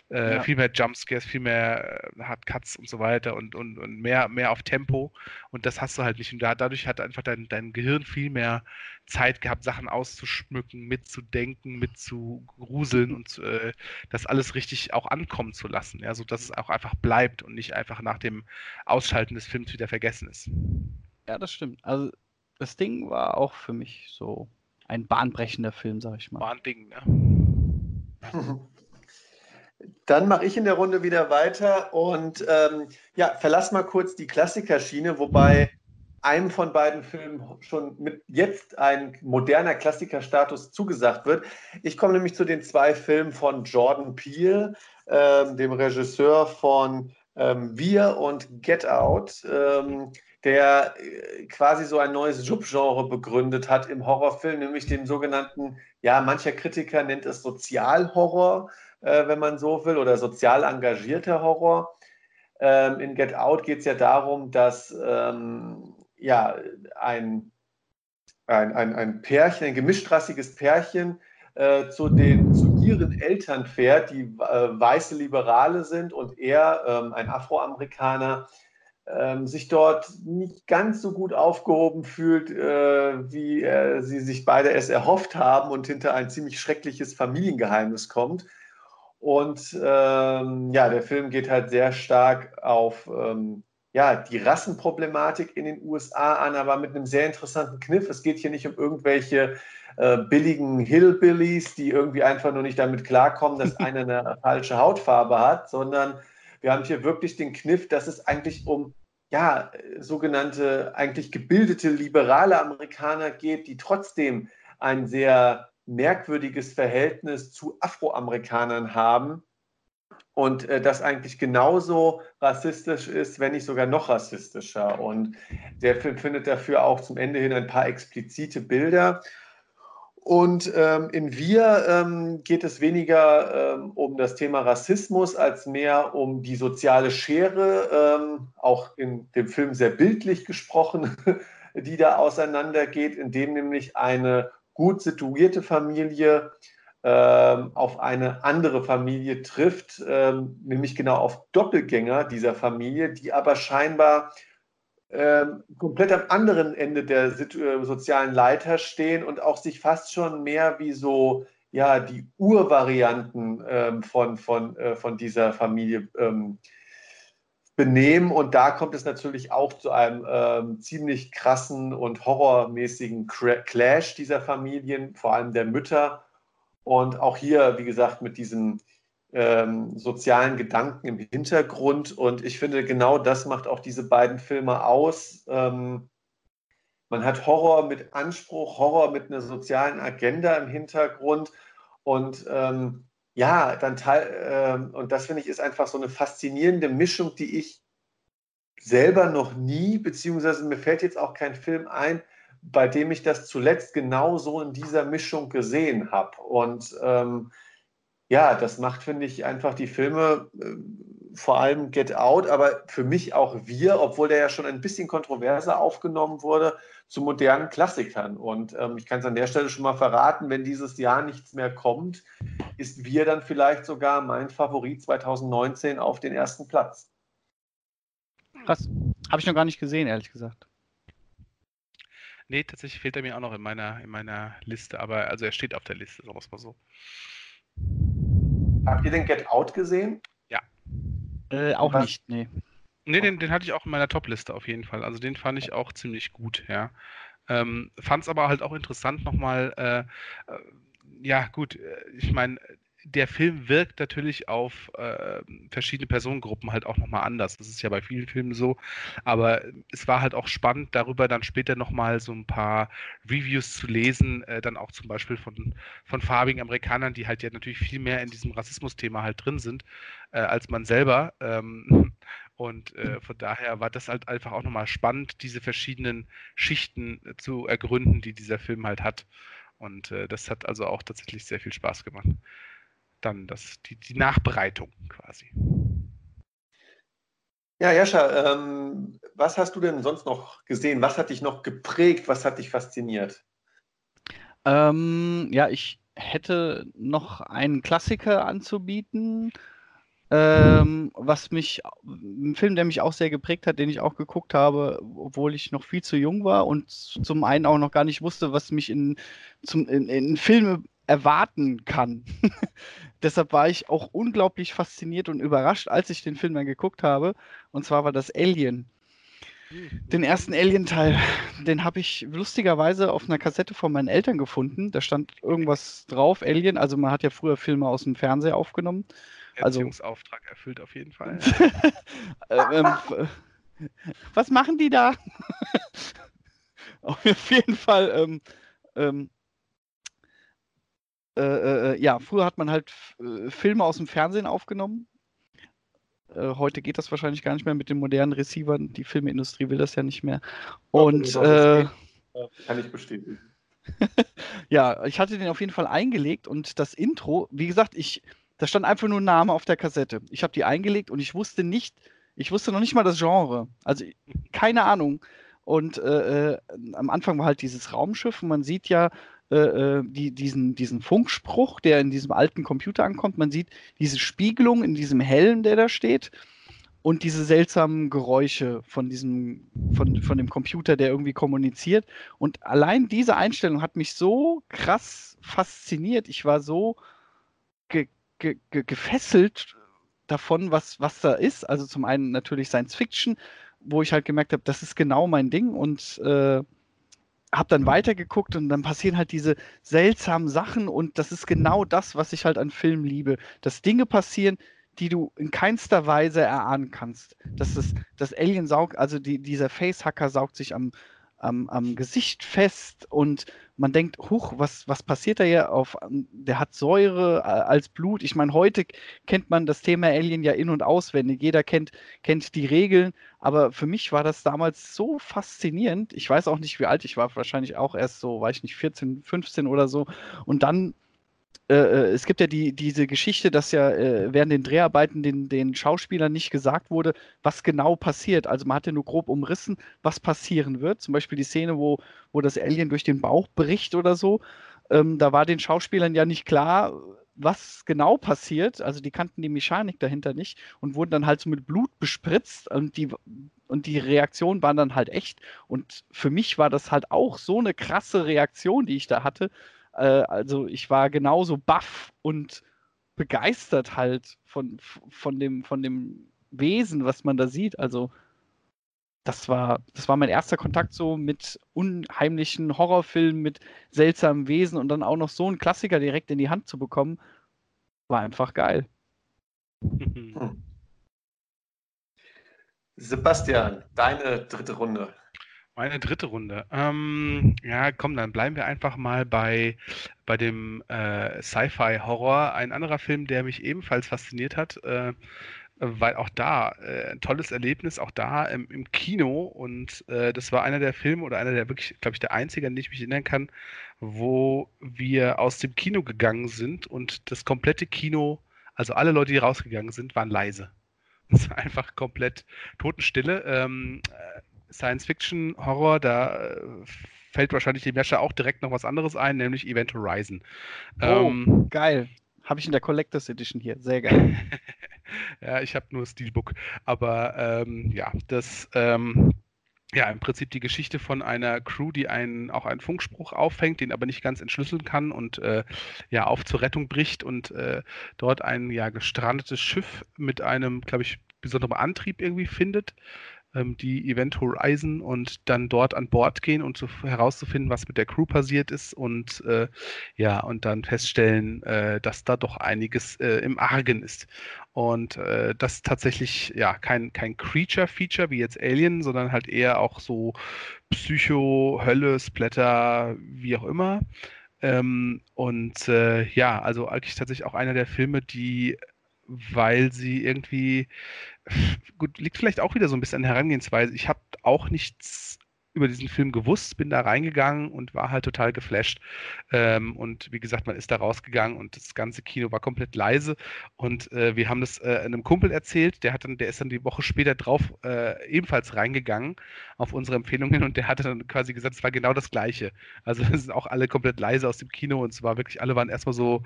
äh, ja. viel mehr Jumpscares, viel mehr äh, Hardcuts und so weiter und, und, und mehr, mehr auf Tempo. Und das hast du halt nicht. Und da, dadurch hat einfach dein, dein Gehirn viel mehr Zeit gehabt, Sachen auszuschmücken, mitzudenken, mitzugruseln und äh, das alles richtig auch ankommen zu lassen, ja, sodass es auch einfach bleibt und nicht einfach nach dem Ausschalten des Films wieder vergessen ist. Ja, das stimmt. Also das Ding war auch für mich so ein bahnbrechender Film, sag ich mal. Bahnding, ne? Dann mache ich in der Runde wieder weiter und ähm, ja, verlass mal kurz die Klassikerschiene, wobei einem von beiden Filmen schon mit jetzt ein moderner Klassikerstatus zugesagt wird. Ich komme nämlich zu den zwei Filmen von Jordan Peele, ähm, dem Regisseur von ähm, Wir und Get Out, ähm, der äh, quasi so ein neues Subgenre begründet hat im Horrorfilm, nämlich den sogenannten, ja, mancher Kritiker nennt es Sozialhorror, äh, wenn man so will, oder sozial engagierter Horror. Ähm, in Get Out geht es ja darum, dass ähm, ja, ein, ein, ein, ein Pärchen, ein gemischtrassiges Pärchen äh, zu, den, zu ihren Eltern fährt, die äh, weiße Liberale sind und er, ähm, ein Afroamerikaner, ähm, sich dort nicht ganz so gut aufgehoben fühlt, äh, wie äh, sie sich beide es erhofft haben und hinter ein ziemlich schreckliches Familiengeheimnis kommt. Und ähm, ja, der Film geht halt sehr stark auf ähm, ja, die Rassenproblematik in den USA an, aber mit einem sehr interessanten Kniff. Es geht hier nicht um irgendwelche äh, billigen Hillbillies, die irgendwie einfach nur nicht damit klarkommen, dass einer eine falsche Hautfarbe hat, sondern wir haben hier wirklich den Kniff, dass es eigentlich um ja, sogenannte eigentlich gebildete liberale Amerikaner geht, die trotzdem ein sehr merkwürdiges Verhältnis zu Afroamerikanern haben und äh, das eigentlich genauso rassistisch ist, wenn nicht sogar noch rassistischer. Und der Film findet dafür auch zum Ende hin ein paar explizite Bilder. Und ähm, in Wir ähm, geht es weniger ähm, um das Thema Rassismus als mehr um die soziale Schere, ähm, auch in dem Film sehr bildlich gesprochen, die da auseinandergeht, indem nämlich eine gut situierte Familie ähm, auf eine andere Familie trifft, ähm, nämlich genau auf Doppelgänger dieser Familie, die aber scheinbar ähm, komplett am anderen Ende der äh, sozialen Leiter stehen und auch sich fast schon mehr wie so ja, die Urvarianten ähm, von, von, äh, von dieser Familie ähm, benehmen. Und da kommt es natürlich auch zu einem ähm, ziemlich krassen und horrormäßigen Clash dieser Familien, vor allem der Mütter und auch hier, wie gesagt, mit diesen ähm, sozialen Gedanken im Hintergrund. Und ich finde, genau das macht auch diese beiden Filme aus. Ähm, man hat Horror mit Anspruch, Horror mit einer sozialen Agenda im Hintergrund. Und ähm, ja, dann teil, äh, und das finde ich ist einfach so eine faszinierende Mischung, die ich selber noch nie, beziehungsweise mir fällt jetzt auch kein Film ein, bei dem ich das zuletzt genau so in dieser Mischung gesehen habe. Und ähm, ja, das macht, finde ich, einfach die Filme, äh, vor allem Get Out, aber für mich auch Wir, obwohl der ja schon ein bisschen kontroverser aufgenommen wurde, zu modernen Klassikern. Und ähm, ich kann es an der Stelle schon mal verraten, wenn dieses Jahr nichts mehr kommt, ist Wir dann vielleicht sogar mein Favorit 2019 auf den ersten Platz. Krass. Habe ich noch gar nicht gesehen, ehrlich gesagt. Nee, tatsächlich fehlt er mir auch noch in meiner, in meiner Liste, aber also er steht auf der Liste, sagen wir es mal so. Habt ihr den Get Out gesehen? Ja. Äh, auch Was? nicht, nee. Nee, den, den hatte ich auch in meiner Top-Liste auf jeden Fall. Also den fand ich auch ziemlich gut, ja. Ähm, Fand es aber halt auch interessant nochmal, äh, äh, ja gut, äh, ich meine, der Film wirkt natürlich auf äh, verschiedene Personengruppen halt auch nochmal anders. Das ist ja bei vielen Filmen so. Aber es war halt auch spannend, darüber dann später nochmal so ein paar Reviews zu lesen, äh, dann auch zum Beispiel von, von farbigen Amerikanern, die halt ja natürlich viel mehr in diesem Rassismus-Thema halt drin sind, äh, als man selber. Ähm, und äh, von daher war das halt einfach auch nochmal spannend, diese verschiedenen Schichten äh, zu ergründen, die dieser Film halt hat. Und äh, das hat also auch tatsächlich sehr viel Spaß gemacht dann das, die, die Nachbereitung quasi. Ja, Jascha, ähm, was hast du denn sonst noch gesehen? Was hat dich noch geprägt? Was hat dich fasziniert? Ähm, ja, ich hätte noch einen Klassiker anzubieten, ähm, was mich, ein Film, der mich auch sehr geprägt hat, den ich auch geguckt habe, obwohl ich noch viel zu jung war und zum einen auch noch gar nicht wusste, was mich in, zum, in, in Filme erwarten kann. Deshalb war ich auch unglaublich fasziniert und überrascht, als ich den Film dann geguckt habe. Und zwar war das Alien. Den ersten Alien-Teil, den habe ich lustigerweise auf einer Kassette von meinen Eltern gefunden. Da stand irgendwas drauf, Alien. Also man hat ja früher Filme aus dem Fernseher aufgenommen. Also, Erziehungsauftrag erfüllt auf jeden Fall. äh, ähm, was machen die da? auf jeden Fall, ähm, ähm, äh, äh, ja, früher hat man halt äh, Filme aus dem Fernsehen aufgenommen. Äh, heute geht das wahrscheinlich gar nicht mehr mit den modernen Receivern. Die Filmindustrie will das ja nicht mehr. Und äh, kann ich bestätigen. ja, ich hatte den auf jeden Fall eingelegt und das Intro, wie gesagt, ich, da stand einfach nur ein Name auf der Kassette. Ich habe die eingelegt und ich wusste nicht, ich wusste noch nicht mal das Genre. Also keine Ahnung. Und äh, äh, am Anfang war halt dieses Raumschiff und man sieht ja äh, äh, die, diesen, diesen Funkspruch, der in diesem alten Computer ankommt. Man sieht diese Spiegelung in diesem Helm, der da steht. Und diese seltsamen Geräusche von diesem, von, von dem Computer, der irgendwie kommuniziert. Und allein diese Einstellung hat mich so krass fasziniert. Ich war so ge, ge, ge, gefesselt davon, was, was da ist. Also zum einen natürlich Science Fiction, wo ich halt gemerkt habe, das ist genau mein Ding und äh, habe dann weitergeguckt und dann passieren halt diese seltsamen Sachen und das ist genau das, was ich halt an Filmen liebe, dass Dinge passieren, die du in keinster Weise erahnen kannst. Dass das, das Alien saugt, also die, dieser Facehacker saugt sich am, am, am Gesicht fest und man denkt, huch, was, was passiert da hier auf, der hat Säure als Blut. Ich meine, heute kennt man das Thema Alien ja in- und auswendig. Jeder kennt, kennt die Regeln, aber für mich war das damals so faszinierend. Ich weiß auch nicht, wie alt ich war, wahrscheinlich auch erst so, weiß ich nicht, 14, 15 oder so. Und dann äh, äh, es gibt ja die, diese Geschichte, dass ja äh, während den Dreharbeiten den, den Schauspielern nicht gesagt wurde, was genau passiert. Also man hatte nur grob umrissen, was passieren wird. Zum Beispiel die Szene, wo, wo das Alien durch den Bauch bricht oder so. Ähm, da war den Schauspielern ja nicht klar, was genau passiert. Also die kannten die Mechanik dahinter nicht und wurden dann halt so mit Blut bespritzt und die, und die Reaktionen waren dann halt echt. Und für mich war das halt auch so eine krasse Reaktion, die ich da hatte äh, also ich war genauso baff und begeistert halt von, von, dem, von dem Wesen, was man da sieht. Also das war, das war mein erster Kontakt so mit unheimlichen Horrorfilmen, mit seltsamen Wesen und dann auch noch so einen Klassiker direkt in die Hand zu bekommen, war einfach geil. Sebastian, deine dritte Runde. Meine dritte Runde. Ähm, ja, komm, dann bleiben wir einfach mal bei, bei dem äh, Sci-Fi-Horror. Ein anderer Film, der mich ebenfalls fasziniert hat, äh, weil auch da äh, ein tolles Erlebnis, auch da im, im Kino. Und äh, das war einer der Filme oder einer der wirklich, glaube ich, der einzige, an den ich mich erinnern kann, wo wir aus dem Kino gegangen sind und das komplette Kino, also alle Leute, die rausgegangen sind, waren leise. Es war einfach komplett Totenstille. Ähm, äh, Science-Fiction, Horror, da äh, fällt wahrscheinlich dem Mescher auch direkt noch was anderes ein, nämlich Event Horizon. Oh, ähm, geil. Habe ich in der Collectors Edition hier. Sehr geil. ja, ich habe nur Steelbook. Aber ähm, ja, das. Ähm, ja, im Prinzip die Geschichte von einer Crew, die einen, auch einen Funkspruch auffängt, den aber nicht ganz entschlüsseln kann und äh, ja auf zur Rettung bricht und äh, dort ein ja gestrandetes Schiff mit einem, glaube ich, besonderem Antrieb irgendwie findet die Event Horizon und dann dort an Bord gehen und so herauszufinden, was mit der Crew passiert ist und äh, ja, und dann feststellen, äh, dass da doch einiges äh, im Argen ist. Und äh, das tatsächlich ja kein, kein Creature-Feature wie jetzt Alien, sondern halt eher auch so Psycho, Hölle, Splatter, wie auch immer. Ähm, und äh, ja, also eigentlich tatsächlich auch einer der Filme, die weil sie irgendwie, gut, liegt vielleicht auch wieder so ein bisschen an Herangehensweise. Ich habe auch nichts über diesen Film gewusst, bin da reingegangen und war halt total geflasht. Ähm, und wie gesagt, man ist da rausgegangen und das ganze Kino war komplett leise. Und äh, wir haben das äh, einem Kumpel erzählt, der hat dann, der ist dann die Woche später drauf äh, ebenfalls reingegangen auf unsere Empfehlungen und der hatte dann quasi gesagt, es war genau das Gleiche. Also es sind auch alle komplett leise aus dem Kino und es war wirklich, alle waren erstmal so,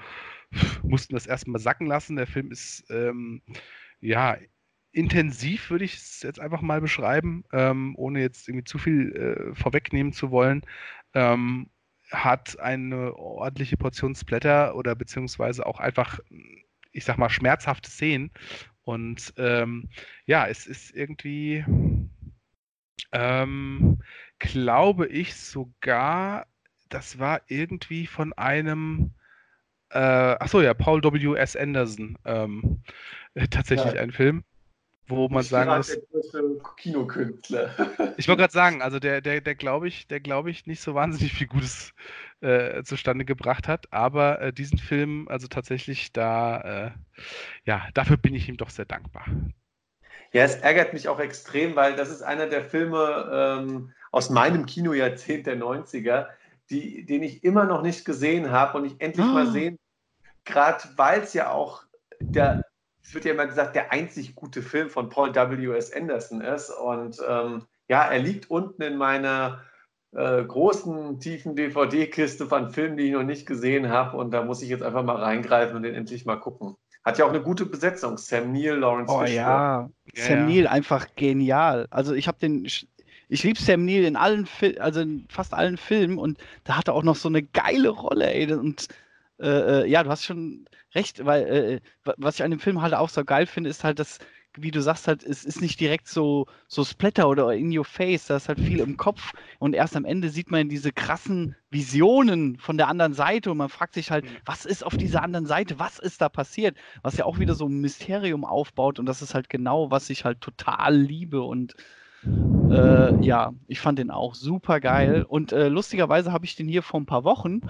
mussten das erstmal sacken lassen. Der Film ist ähm, ja intensiv, würde ich es jetzt einfach mal beschreiben, ähm, ohne jetzt irgendwie zu viel äh, vorwegnehmen zu wollen. Ähm, hat eine ordentliche Portion Splatter oder beziehungsweise auch einfach, ich sag mal, schmerzhafte Szenen. Und ähm, ja, es ist irgendwie, ähm, glaube ich sogar, das war irgendwie von einem Äh, achso, ja, Paul W. S. Anderson. Ähm, äh, tatsächlich ja. ein Film, wo man ich sagen muss. Der größte Kinokünstler. ich wollte gerade sagen, also der, der, der glaube ich, der glaube ich nicht so wahnsinnig viel Gutes äh, zustande gebracht hat, aber äh, diesen Film, also tatsächlich da, äh, ja, dafür bin ich ihm doch sehr dankbar. Ja, es ärgert mich auch extrem, weil das ist einer der Filme ähm, aus meinem Kinojahrzehnt der 90er, die, den ich immer noch nicht gesehen habe und ich endlich oh. mal ah. sehen, gerade weil es ja auch der, es wird ja immer gesagt, der einzig gute Film von Paul W.S. Anderson ist. Und ähm, ja, er liegt unten in meiner äh, großen, tiefen DVD-Kiste von Filmen, die ich noch nicht gesehen habe. Und da muss ich jetzt einfach mal reingreifen und den endlich mal gucken. Hat ja auch eine gute Besetzung. Sam Neill, Lawrence oh, Fishburne. Ja. ja, Sam Neill einfach genial. Also ich habe den, ich liebe Sam Neill in allen Filmen, also in fast allen Filmen und da hat er auch noch so eine geile Rolle, ey. Und äh, äh, ja, du hast schon recht, weil äh, was ich an dem Film halt auch so geil finde, ist halt, dass, wie du sagst, halt, es ist nicht direkt so, so Splatter oder in your face, da ist halt viel im Kopf und erst am Ende sieht man diese krassen Visionen von der anderen Seite und man fragt sich halt, mhm. was ist auf dieser anderen Seite, was ist da passiert, was ja auch wieder so ein Mysterium aufbaut und das ist halt genau, was ich halt total liebe und äh, ja, ich fand den auch super geil. Und äh, lustigerweise habe ich den hier vor ein paar Wochen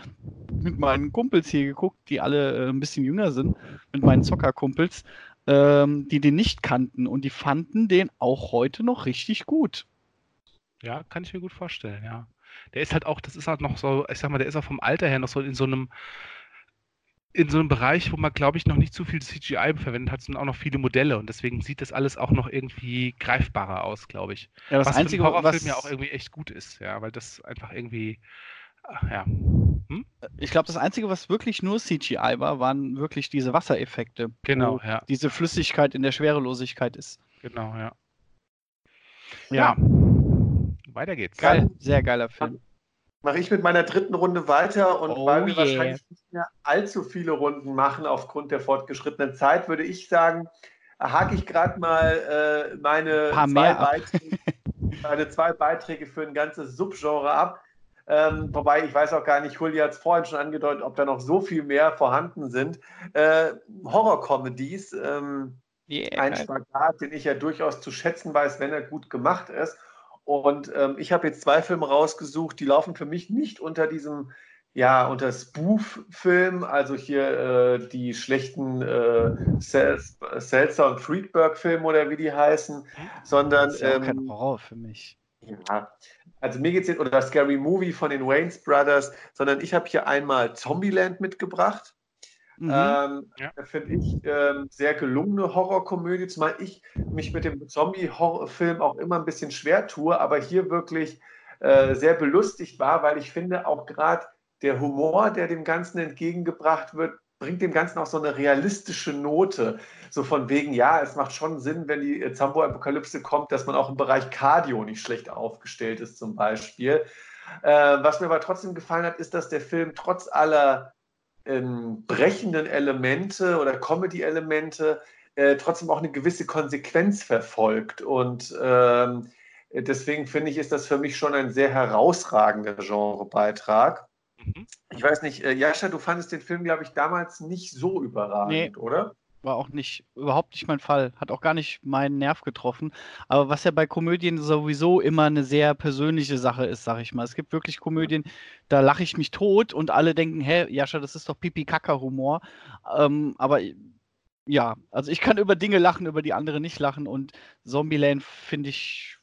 mit meinen Kumpels hier geguckt, die alle äh, ein bisschen jünger sind, mit meinen Zockerkumpels, ähm, die den nicht kannten. Und die fanden den auch heute noch richtig gut. Ja, kann ich mir gut vorstellen, ja. Der ist halt auch, das ist halt noch so, ich sag mal, der ist auch vom Alter her noch so in so einem in so einem Bereich, wo man, glaube ich, noch nicht zu viel CGI verwendet hat, sondern auch noch viele Modelle und deswegen sieht das alles auch noch irgendwie greifbarer aus, glaube ich. Ja, das was Einzige, für einen Horrorfilm was... ja auch irgendwie echt gut ist, ja, weil das einfach irgendwie, ja. Hm? Ich glaube, das Einzige, was wirklich nur CGI war, waren wirklich diese Wassereffekte. Genau, ja. Diese Flüssigkeit in der Schwerelosigkeit ist. Genau, ja. Ja. ja. Weiter geht's. Geil, sehr geiler Film mache ich mit meiner dritten Runde weiter und oh weil wir yeah. wahrscheinlich nicht mehr allzu viele Runden machen aufgrund der fortgeschrittenen Zeit, würde ich sagen, hake ich gerade mal äh, meine, zwei Beiträge, meine zwei Beiträge für ein ganzes Subgenre ab. Ähm, wobei ich weiß auch gar nicht, Julio hat es vorhin schon angedeutet, ob da noch so viel mehr vorhanden sind. Äh, Horror-Comedies, ähm, yeah, ein Spagat, den ich ja durchaus zu schätzen weiß, wenn er gut gemacht ist. Und ähm, ich habe jetzt zwei Filme rausgesucht, die laufen für mich nicht unter diesem, ja, unter Spoof-Film, also hier äh, die schlechten äh, Seltzer und Friedberg-Filme oder wie die heißen, sondern. Das ist ja ähm, kein Horror für mich. Ja, also mir geht es jetzt, oder das Scary Movie von den Waynes Brothers, sondern ich habe hier einmal Zombieland mitgebracht. Mhm. Ähm, ja. Finde ich ähm, sehr gelungene Horrorkomödie, zumal ich mich mit dem Zombie-Film auch immer ein bisschen schwer tue, aber hier wirklich äh, sehr belustigt war, weil ich finde auch gerade der Humor, der dem Ganzen entgegengebracht wird, bringt dem Ganzen auch so eine realistische Note. So von wegen, ja, es macht schon Sinn, wenn die Zambo-Apokalypse kommt, dass man auch im Bereich Cardio nicht schlecht aufgestellt ist, zum Beispiel. Äh, was mir aber trotzdem gefallen hat, ist, dass der Film trotz aller ähm, brechenden Elemente oder Comedy-Elemente äh, trotzdem auch eine gewisse Konsequenz verfolgt. Und ähm, deswegen finde ich, ist das für mich schon ein sehr herausragender Genrebeitrag. Mhm. Ich weiß nicht, äh, Jascha, du fandest den Film, glaube ich, damals nicht so überragend, nee. oder? war auch nicht, überhaupt nicht mein Fall. Hat auch gar nicht meinen Nerv getroffen. Aber was ja bei Komödien sowieso immer eine sehr persönliche Sache ist, sag ich mal. Es gibt wirklich Komödien, da lache ich mich tot und alle denken, hä, Jascha, das ist doch Pipi-Kaka-Humor. Ähm, aber ja, also ich kann über Dinge lachen, über die andere nicht lachen und Zombieland finde ich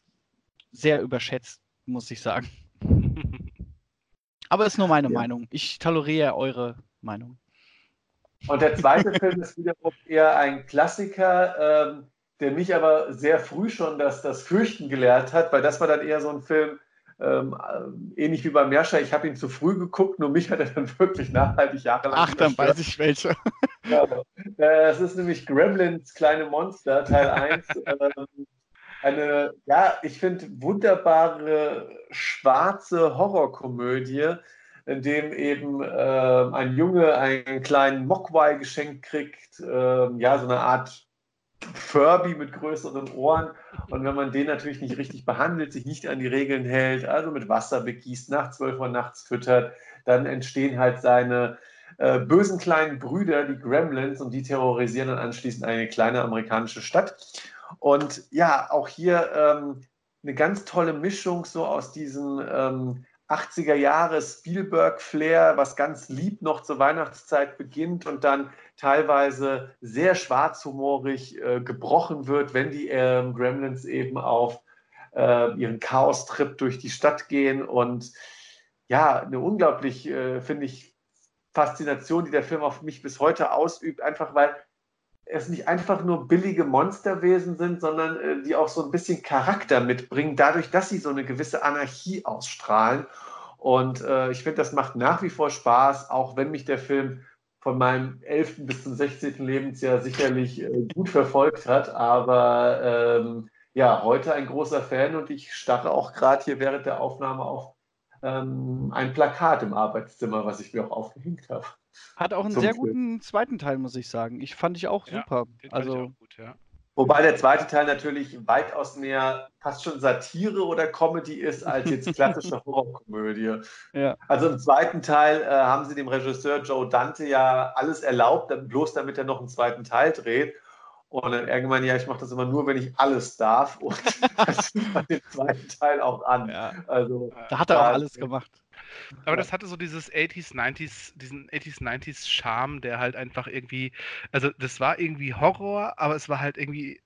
sehr überschätzt, muss ich sagen. Aber ist nur meine ja. Meinung. Ich toleriere eure Meinung. Und der zweite Film ist wiederum eher ein Klassiker, ähm, der mich aber sehr früh schon das, das Fürchten gelehrt hat, weil das war dann eher so ein Film, ähm, äh, ähnlich wie beim Merscher, ich habe ihn zu früh geguckt, nur mich hat er dann wirklich nachhaltig jahrelang Ach, dann weiß ich welche. ja, das ist nämlich Gremlins kleine Monster, Teil 1. ähm, eine, ja, ich finde, wunderbare schwarze Horrorkomödie, in dem eben äh, ein Junge einen kleinen Mogwai geschenkt kriegt, äh, ja, so eine Art Furby mit größeren Ohren. Und wenn man den natürlich nicht richtig behandelt, sich nicht an die Regeln hält, also mit Wasser begießt, nach 12 Uhr nachts füttert, dann entstehen halt seine äh, bösen kleinen Brüder, die Gremlins, und die terrorisieren dann anschließend eine kleine amerikanische Stadt. Und ja, auch hier ähm, eine ganz tolle Mischung so aus diesem ähm, 80er Jahre Spielberg-Flair, was ganz lieb noch zur Weihnachtszeit beginnt und dann teilweise sehr schwarzhumorig äh, gebrochen wird, wenn die äh, Gremlins eben auf äh, ihren Chaos-Trip durch die Stadt gehen. Und ja, eine unglaublich, äh, finde ich, Faszination, die der Film auf mich bis heute ausübt, einfach weil es nicht einfach nur billige Monsterwesen sind, sondern äh, die auch so ein bisschen Charakter mitbringen, dadurch, dass sie so eine gewisse Anarchie ausstrahlen. Und äh, ich finde, das macht nach wie vor Spaß, auch wenn mich der Film von meinem 11. bis zum 16. Lebensjahr sicherlich äh, gut verfolgt hat. Aber ähm, ja, heute ein großer Fan und ich starre auch gerade hier während der Aufnahme auf ähm, ein Plakat im Arbeitszimmer, was ich mir auch aufgehängt habe. Hat auch einen sehr Film. guten zweiten Teil, muss ich sagen. Ich fand ich auch super. Ja, also gut, ja. Wobei der zweite Teil natürlich weitaus mehr fast schon Satire oder Comedy ist, als jetzt klassische Horrorkomödie. Ja. Also im zweiten Teil äh, haben sie dem Regisseur Joe Dante ja alles erlaubt, bloß damit er noch einen zweiten Teil dreht. Und dann irgendwann, ja, ich mache das immer nur, wenn ich alles darf. Und das man den zweiten Teil auch an. Ja. Also, da hat er auch alles gemacht. Aber das hatte so dieses 80s, 90s, diesen 80s, 90s Charme, der halt einfach irgendwie, also das war irgendwie Horror, aber es war halt irgendwie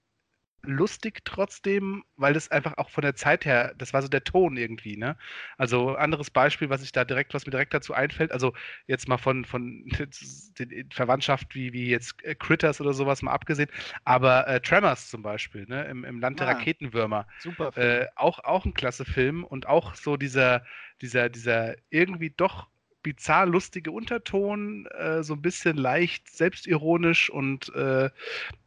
lustig trotzdem, weil das einfach auch von der Zeit her, das war so der Ton irgendwie, ne? Also anderes Beispiel, was ich da direkt, was mir direkt dazu einfällt, also jetzt mal von, von den Verwandtschaft wie, wie jetzt äh, Critters oder sowas mal abgesehen, aber äh, Tremors zum Beispiel, ne? Im, im Land der ah, Raketenwürmer. Super. Äh, auch, auch ein klasse Film und auch so dieser, dieser, dieser irgendwie doch bizarr lustige Unterton, äh, so ein bisschen leicht selbstironisch und äh,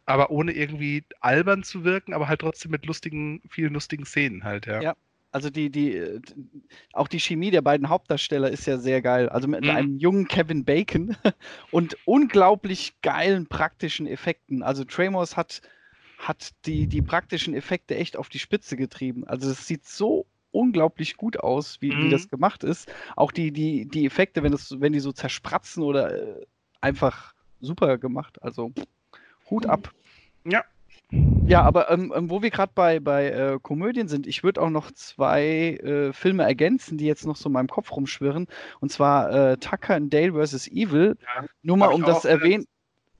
aber ohne irgendwie albern zu wirken, aber halt trotzdem mit lustigen, vielen lustigen Szenen halt, ja. Ja, also die, die, auch die Chemie der beiden Hauptdarsteller ist ja sehr geil. Also mit mhm. einem jungen Kevin Bacon und unglaublich geilen praktischen Effekten. Also Tremors hat, hat die, die praktischen Effekte echt auf die Spitze getrieben. Also es sieht so unglaublich gut aus, wie, mhm. wie das gemacht ist. Auch die, die, die Effekte, wenn, das, wenn die so zerspratzen oder äh, einfach super gemacht. Also Hut ab. Ja. Ja, aber ähm, ähm wo wir gerade bei, bei äh, Komödien sind, ich würde auch noch zwei äh, Filme ergänzen, die jetzt noch so in meinem Kopf rumschwirren. Und zwar äh, Tucker and Dale vs. Evil. Ja, nur mal um das erwähnen.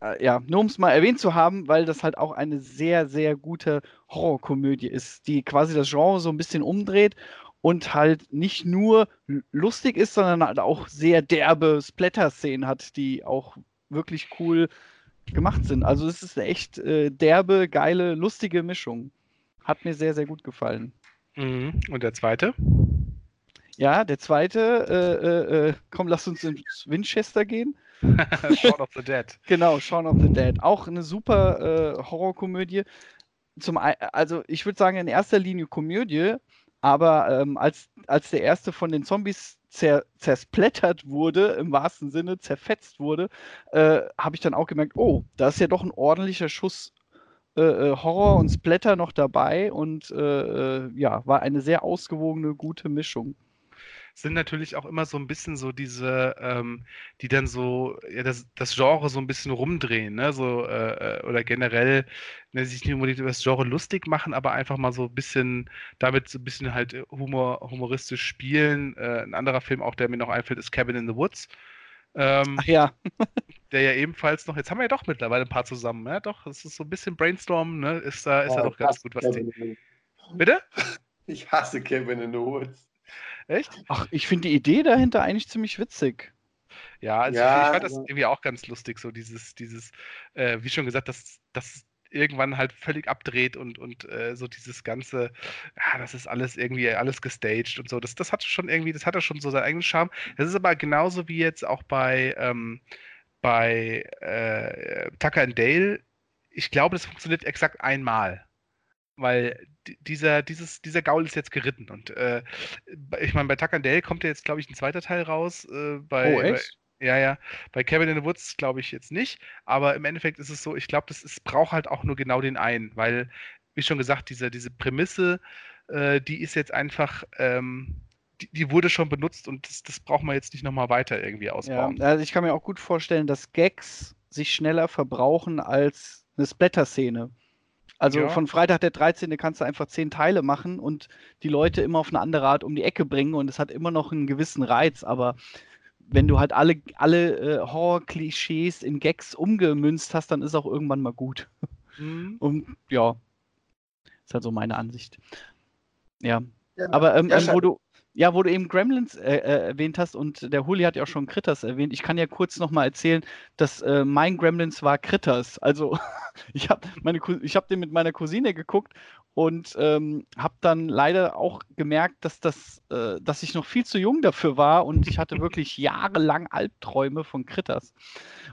Äh, ja, nur um es mal erwähnt zu haben, weil das halt auch eine sehr, sehr gute Horrorkomödie ist, die quasi das Genre so ein bisschen umdreht und halt nicht nur lustig ist, sondern halt auch sehr derbe Splatter-Szenen hat, die auch wirklich cool gemacht sind. Also es ist eine echt äh, derbe, geile, lustige Mischung. Hat mir sehr, sehr gut gefallen. Mhm. Und der zweite? Ja, der zweite, äh, äh, äh komm, lass uns ins Winchester gehen. Shaun of the Dead. Genau, Shaun of the Dead. Auch eine super äh, Horrorkomödie. Zum, also ich würde sagen, in erster Linie Komödie, aber ähm, als, als der erste von den Zombies zer, zersplättert wurde, im wahrsten Sinne, zerfetzt wurde, äh, habe ich dann auch gemerkt, oh, da ist ja doch ein ordentlicher Schuss äh, äh Horror und Splatter noch dabei und äh, äh, ja, war eine sehr ausgewogene, gute Mischung sind natürlich auch immer so ein bisschen so diese, ähm, die dann so ja, das, das Genre so ein bisschen rumdrehen, ne? So, äh, äh oder generell ne, sich nicht unbedingt über das Genre lustig machen, aber einfach mal so ein bisschen damit so ein bisschen halt Humor, humoristisch spielen. Äh, ein anderer Film auch, der mir noch einfällt, ist Cabin in the Woods. Ähm, Ach ja. der ja ebenfalls noch, jetzt haben wir ja doch mittlerweile ein paar zusammen, ja doch, es ist so ein bisschen Brainstorm, ne? Ist da, ist ja, doch ganz gut, was die. Bitte? Ich hasse Kevin in the Woods. Echt? Ach, ich finde die Idee dahinter eigentlich ziemlich witzig. Ja, also ja, ich, ich, fand das irgendwie auch ganz lustig, so dieses, dieses, äh, wie schon gesagt, dass das irgendwann halt völlig abdreht und, und äh, so dieses ganze, ja, das ist alles irgendwie alles gestaged und so. Das, das hat schon irgendwie, das hat ja schon so seinen eigenen Charme. Das ist aber genauso wie jetzt auch bei, ähm, bei äh, Tucker and Dale. Ich glaube, das funktioniert exakt einmal weil dieser, dieses, dieser Gaul ist jetzt geritten. Und äh, ich meine, bei Tucker Dale kommt ja jetzt, glaube ich, ein zweiter Teil raus. Äh, bei, oh, echt? Bei, ja, ja. Bei Kevin in the Woods glaube ich jetzt nicht. Aber im Endeffekt ist es so, ich glaube, das braucht halt auch nur genau den einen, weil, wie schon gesagt, diese, diese Prämisse, äh, die ist jetzt einfach, ähm, die, die, wurde schon benutzt und das, das braucht man jetzt nicht nochmal weiter irgendwie ausbauen. Ja, also ich kann mir auch gut vorstellen, dass Gags sich schneller verbrauchen als eine Splatter-Szene. Also ja. von Freitag der 13. kannst du einfach zehn Teile machen und die Leute immer auf eine andere Art um die Ecke bringen und es hat immer noch einen gewissen Reiz, aber wenn du halt alle, alle äh, Horror-Klischees in Gags umgemünzt hast, dann ist auch irgendwann mal gut. Mhm. Und ja, ist halt so meine Ansicht. Ja. ja aber ähm, ja, ähm, wo du, ja, wo du eben Gremlins äh, äh, erwähnt hast und der Huli hat ja auch schon Critters erwähnt. Ich kann ja kurz nochmal erzählen, dass äh, mein Gremlins war Critters. Also ich habe hab den mit meiner Cousine geguckt und ähm, habe dann leider auch gemerkt, dass, das, äh, dass ich noch viel zu jung dafür war und ich hatte wirklich jahrelang Albträume von Critters.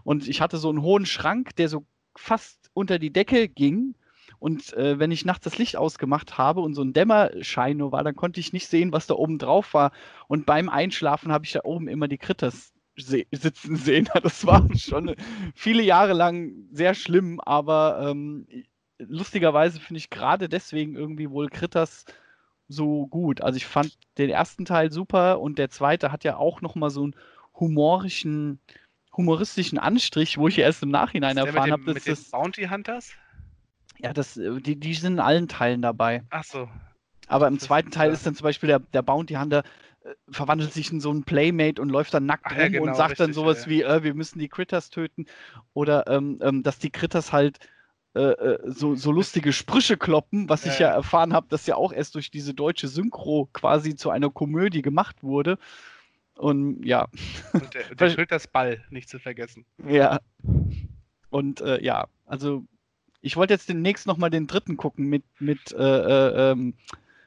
Und ich hatte so einen hohen Schrank, der so fast unter die Decke ging und äh, wenn ich nachts das Licht ausgemacht habe und so ein Dämmerschein nur war, dann konnte ich nicht sehen, was da oben drauf war. Und beim Einschlafen habe ich da oben immer die Kritters se sitzen sehen. Das war schon viele Jahre lang sehr schlimm, aber ähm, lustigerweise finde ich gerade deswegen irgendwie wohl Kritters so gut. Also ich fand den ersten Teil super und der zweite hat ja auch noch mal so einen humorischen, humoristischen Anstrich, wo ich erst im Nachhinein erfahren habe, dass das Bounty Hunters ja, das, äh, die, die sind in allen Teilen dabei. Ach so. Aber im zweiten Teil ist dann zum Beispiel der, der Bounty Hunter äh, verwandelt sich in so einen Playmate und läuft dann nackt Ach, rum ja, genau, und sagt richtig, dann sowas ja. wie, äh, wir müssen die Critters töten. Oder ähm, ähm, dass die Critters halt äh, äh so, so lustige Sprüche kloppen, was ich ja erfahren habe, dass ja auch erst durch diese deutsche Synchro quasi zu einer Komödie gemacht wurde. Und ja. Und der, der Critters Ball, nicht zu vergessen. Ja. Und ja, also ich wollte jetzt demnächst nochmal den dritten gucken mit, mit, äh, äh, ähm,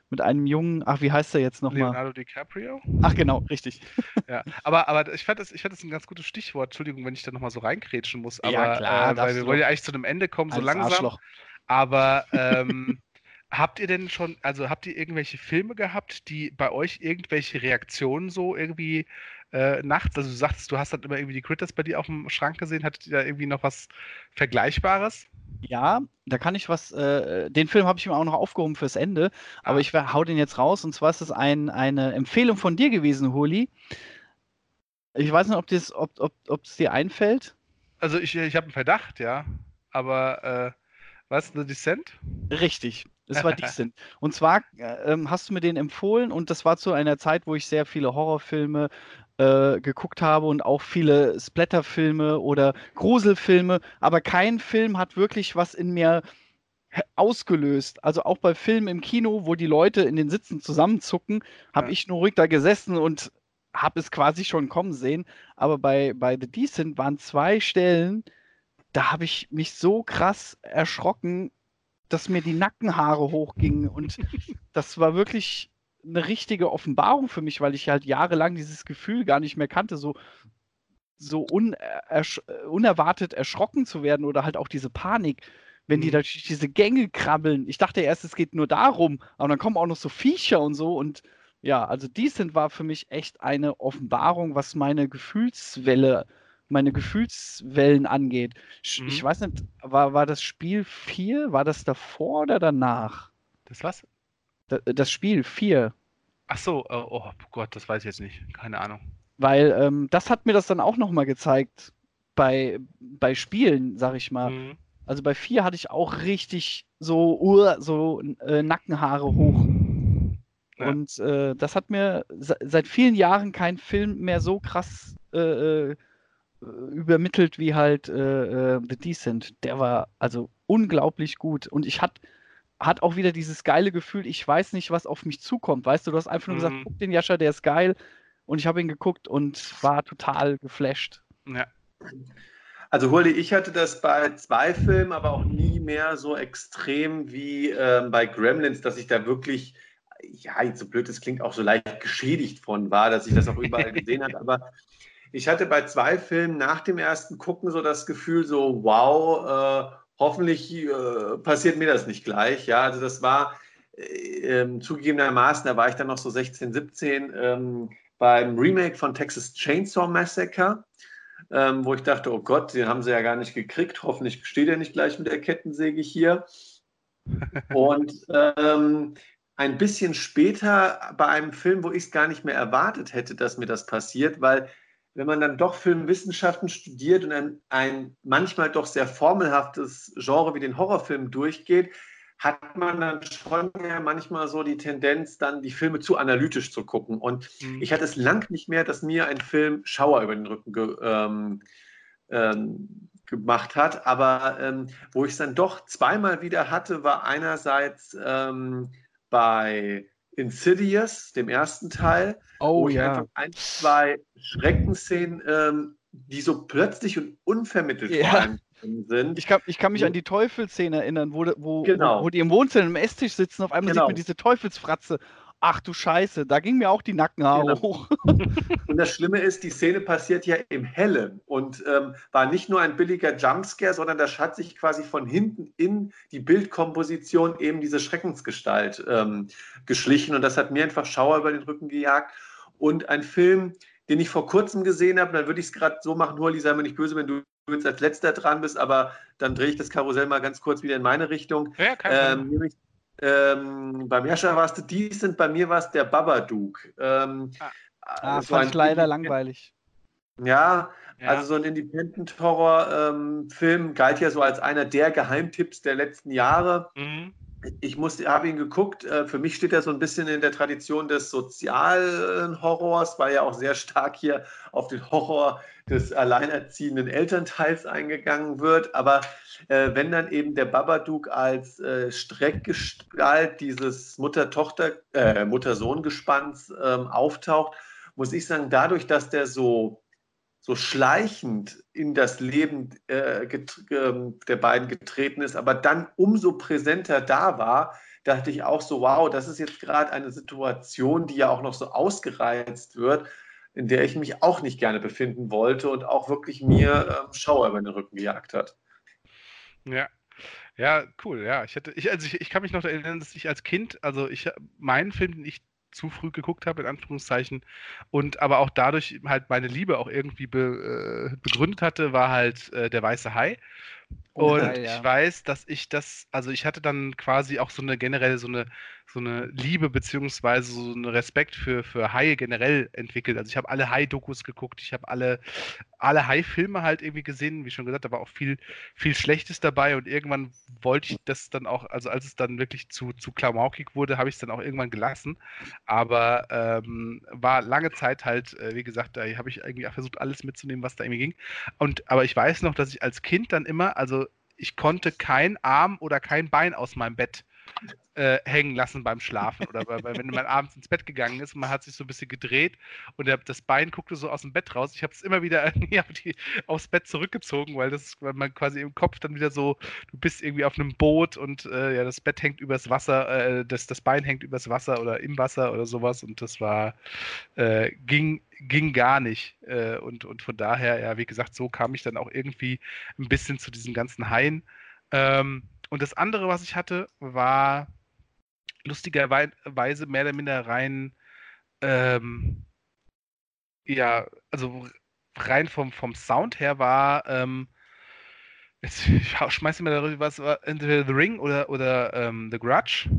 mit einem jungen, ach, wie heißt der jetzt nochmal? Leonardo DiCaprio? Ach, genau, richtig. ja, aber, aber ich fand das, ich fand das ein ganz gutes Stichwort. Entschuldigung, wenn ich da nochmal so reinkrätschen muss. Aber, ja, klar, äh, weil wir wollen ja eigentlich zu einem Ende kommen, so langsam. Arschloch. Aber ähm, habt ihr denn schon, also habt ihr irgendwelche Filme gehabt, die bei euch irgendwelche Reaktionen so irgendwie äh, nachts, also du sagtest, du hast dann immer irgendwie die Critters bei dir auf dem Schrank gesehen, hattet ihr da irgendwie noch was Vergleichbares? Ja, da kann ich was, äh, den Film habe ich mir auch noch aufgehoben fürs Ende, aber ah. ich hau den jetzt raus und zwar ist es ein, eine Empfehlung von dir gewesen, Holi. Ich weiß nicht, ob es ob, ob, dir einfällt. Also ich, ich habe einen Verdacht, ja, aber äh, was, The Descent? Richtig, es war Descent. Und zwar äh, ähm, hast du mir den empfohlen und das war zu einer Zeit, wo ich sehr viele Horrorfilme äh, geguckt habe und auch viele Splatterfilme oder Gruselfilme, aber kein Film hat wirklich was in mir ausgelöst. Also auch bei Filmen im Kino, wo die Leute in den Sitzen zusammenzucken, habe ja. ich nur ruhig da gesessen und habe es quasi schon kommen sehen. Aber bei, bei The Decent waren zwei Stellen, da habe ich mich so krass erschrocken, dass mir die Nackenhaare hochgingen. Und das war wirklich eine richtige Offenbarung für mich, weil ich halt jahrelang dieses Gefühl gar nicht mehr kannte, so, so un, ersch unerwartet erschrocken zu werden oder halt auch diese Panik, wenn mhm. die da durch diese Gänge krabbeln. Ich dachte erst, es geht nur darum, aber dann kommen auch noch so Viecher und so und ja, also Decent war für mich echt eine Offenbarung, was meine Gefühlswelle, meine Gefühlswellen angeht. Mhm. Ich weiß nicht, war, war das Spiel 4? War das davor oder danach? Das was? Das Spiel 4. Ach so, äh, oh Gott, das weiß ich jetzt nicht. Keine Ahnung. Weil ähm, das hat mir das dann auch nochmal gezeigt bei, bei Spielen, sag ich mal. Mhm. Also bei 4 hatte ich auch richtig so, uh, so äh, Nackenhaare hoch. Ja. Und äh, das hat mir seit vielen Jahren kein Film mehr so krass äh, äh übermittelt wie halt äh, The Decent. Der war also unglaublich gut. Und ich hatte hat auch wieder dieses geile Gefühl, ich weiß nicht, was auf mich zukommt. Weißt du, du hast einfach nur mhm. gesagt, guck den Jascha, der ist geil. Und ich habe ihn geguckt und war total geflasht. Ja. Also Hurley, ich hatte das bei zwei Filmen, aber auch nie mehr so extrem wie ähm, bei Gremlins, dass ich da wirklich, ja, jetzt so blöd es klingt, auch so leicht geschädigt von war, dass ich das auch überall gesehen habe. Aber ich hatte bei zwei Filmen nach dem ersten Gucken so das Gefühl, so wow, äh, hoffentlich äh, passiert mir das nicht gleich. Ja, also das war äh, ähm, zugegebenermaßen, da war ich dann noch so 16, 17 ähm, beim Remake von Texas Chainsaw Massacre, ähm, wo ich dachte, oh Gott, den haben sie ja gar nicht gekriegt. Hoffentlich steht er nicht gleich mit der Kettensäge hier. Und ähm, ein bisschen später bei einem Film, wo ich es gar nicht mehr erwartet hätte, dass mir das passiert, weil wenn man dann doch Filmwissenschaften studiert und ein, ein manchmal doch sehr formelhaftes Genre wie den Horrorfilm durchgeht, hat man dann schon manchmal so die Tendenz, dann die Filme zu analytisch zu gucken. Und mhm. ich hatte es lang nicht mehr, dass mir ein Film Schauer über den Rücken ge, ähm, ähm, gemacht hat. Aber ähm, wo ich es dann doch zweimal wieder hatte, war einerseits ähm, bei Insidious, dem ersten Teil, oh, wo ich ja. einfach ein, zwei Schreckenszenen, ähm, die so plötzlich und unvermittelt Ja. sind. Ich kann, ich kann mich Wo- an die Teufelsszene erinnern, wo, wo, Genau. wo, wo die im Wohnzimmer im Esstisch sitzen, auf einmal Genau. sieht man diese Teufelsfratze. Ach du Scheiße, da ging mir auch die Nackenhaare Genau. hoch. Und das Schlimme ist, die Szene passiert ja im Hellen und ähm, war nicht nur ein billiger Jumpscare, sondern da hat sich quasi von hinten in die Bildkomposition eben diese Schreckensgestalt ähm, geschlichen und das hat mir einfach Schauer über den Rücken gejagt. Und ein Film, den ich vor kurzem gesehen habe, dann würde ich es gerade so machen, Hurli, sei mir nicht böse, wenn du jetzt als letzter dran bist, aber dann drehe ich das Karussell mal ganz kurz wieder in meine Richtung. Ja, kein Ähm, ähm, beim Jascha war es The Decent, bei mir war es der Babadook. Ähm, Ah, so fand ein- ich leider langweilig. Ja, Ja. also so ein Independent-Horror-Film galt ja so als einer der Geheimtipps der letzten Jahre. Mhm. Ich habe ihn geguckt. äh, Für mich steht er so ein bisschen in der Tradition des sozialen Horrors, weil ja auch sehr stark hier auf den Horror des alleinerziehenden Elternteils eingegangen wird. Aber äh, wenn dann eben der Babadook als äh, Streckgestalt dieses Mutter-Tochter, äh, Mutter-Sohn-Gespanns ähm, auftaucht, muss ich sagen, dadurch, dass der so, so schleichend in das Leben äh, ähm, der beiden getreten ist, aber dann umso präsenter da war, dachte ich auch so, wow, das ist jetzt gerade eine Situation, die ja auch noch so ausgereizt wird, in der ich mich auch nicht gerne befinden wollte und auch wirklich mir ähm, Schauer über den Rücken gejagt hat. Ja. Ja, cool, ja. Ich hätte, ich, also ich, ich kann mich noch erinnern, dass ich als Kind, also ich meinen Film, den ich zu früh geguckt habe, in Anführungszeichen, und aber auch dadurch halt meine Liebe auch irgendwie be, äh, begründet hatte, war halt äh, der Weiße Hai. Oh, Und geil, ja. ich weiß, dass ich das, also ich hatte dann quasi auch so eine generell so eine so eine Liebe beziehungsweise so einen Respekt für, für Haie generell entwickelt. Also ich habe alle Hai-Dokus geguckt, ich habe alle, alle Hai-Filme halt irgendwie gesehen, wie schon gesagt, da war auch viel, viel Schlechtes dabei und irgendwann wollte ich das dann auch, also als es dann wirklich zu, zu klamaukig wurde, habe ich es dann auch irgendwann gelassen. Aber ähm, war lange Zeit halt, äh, wie gesagt, da habe ich irgendwie auch versucht, alles mitzunehmen, was da irgendwie ging. Und aber ich weiß noch, dass ich als Kind dann immer, also ich konnte kein Arm oder kein Bein aus meinem Bett äh, hängen lassen beim Schlafen oder bei, wenn man abends ins Bett gegangen ist und man hat sich so ein bisschen gedreht und der, das Bein guckte so aus dem Bett raus. Ich habe es immer wieder auf die, aufs Bett zurückgezogen, weil das, weil man quasi im Kopf dann wieder so, du bist irgendwie auf einem Boot und äh, ja, das Bett hängt übers Wasser, äh, das, das Bein hängt übers Wasser oder im Wasser oder sowas und das war, äh, ging, ging gar nicht. Äh, und, und von daher, ja, wie gesagt, so kam ich dann auch irgendwie ein bisschen zu diesen ganzen Haien. Ähm, und das andere, was ich hatte, war lustigerweise mehr oder minder rein, ähm, ja, also rein vom, vom Sound her war, ähm, jetzt ich hau- schmeiß mir darüber was, war entweder The Ring oder, oder ähm, The Grudge,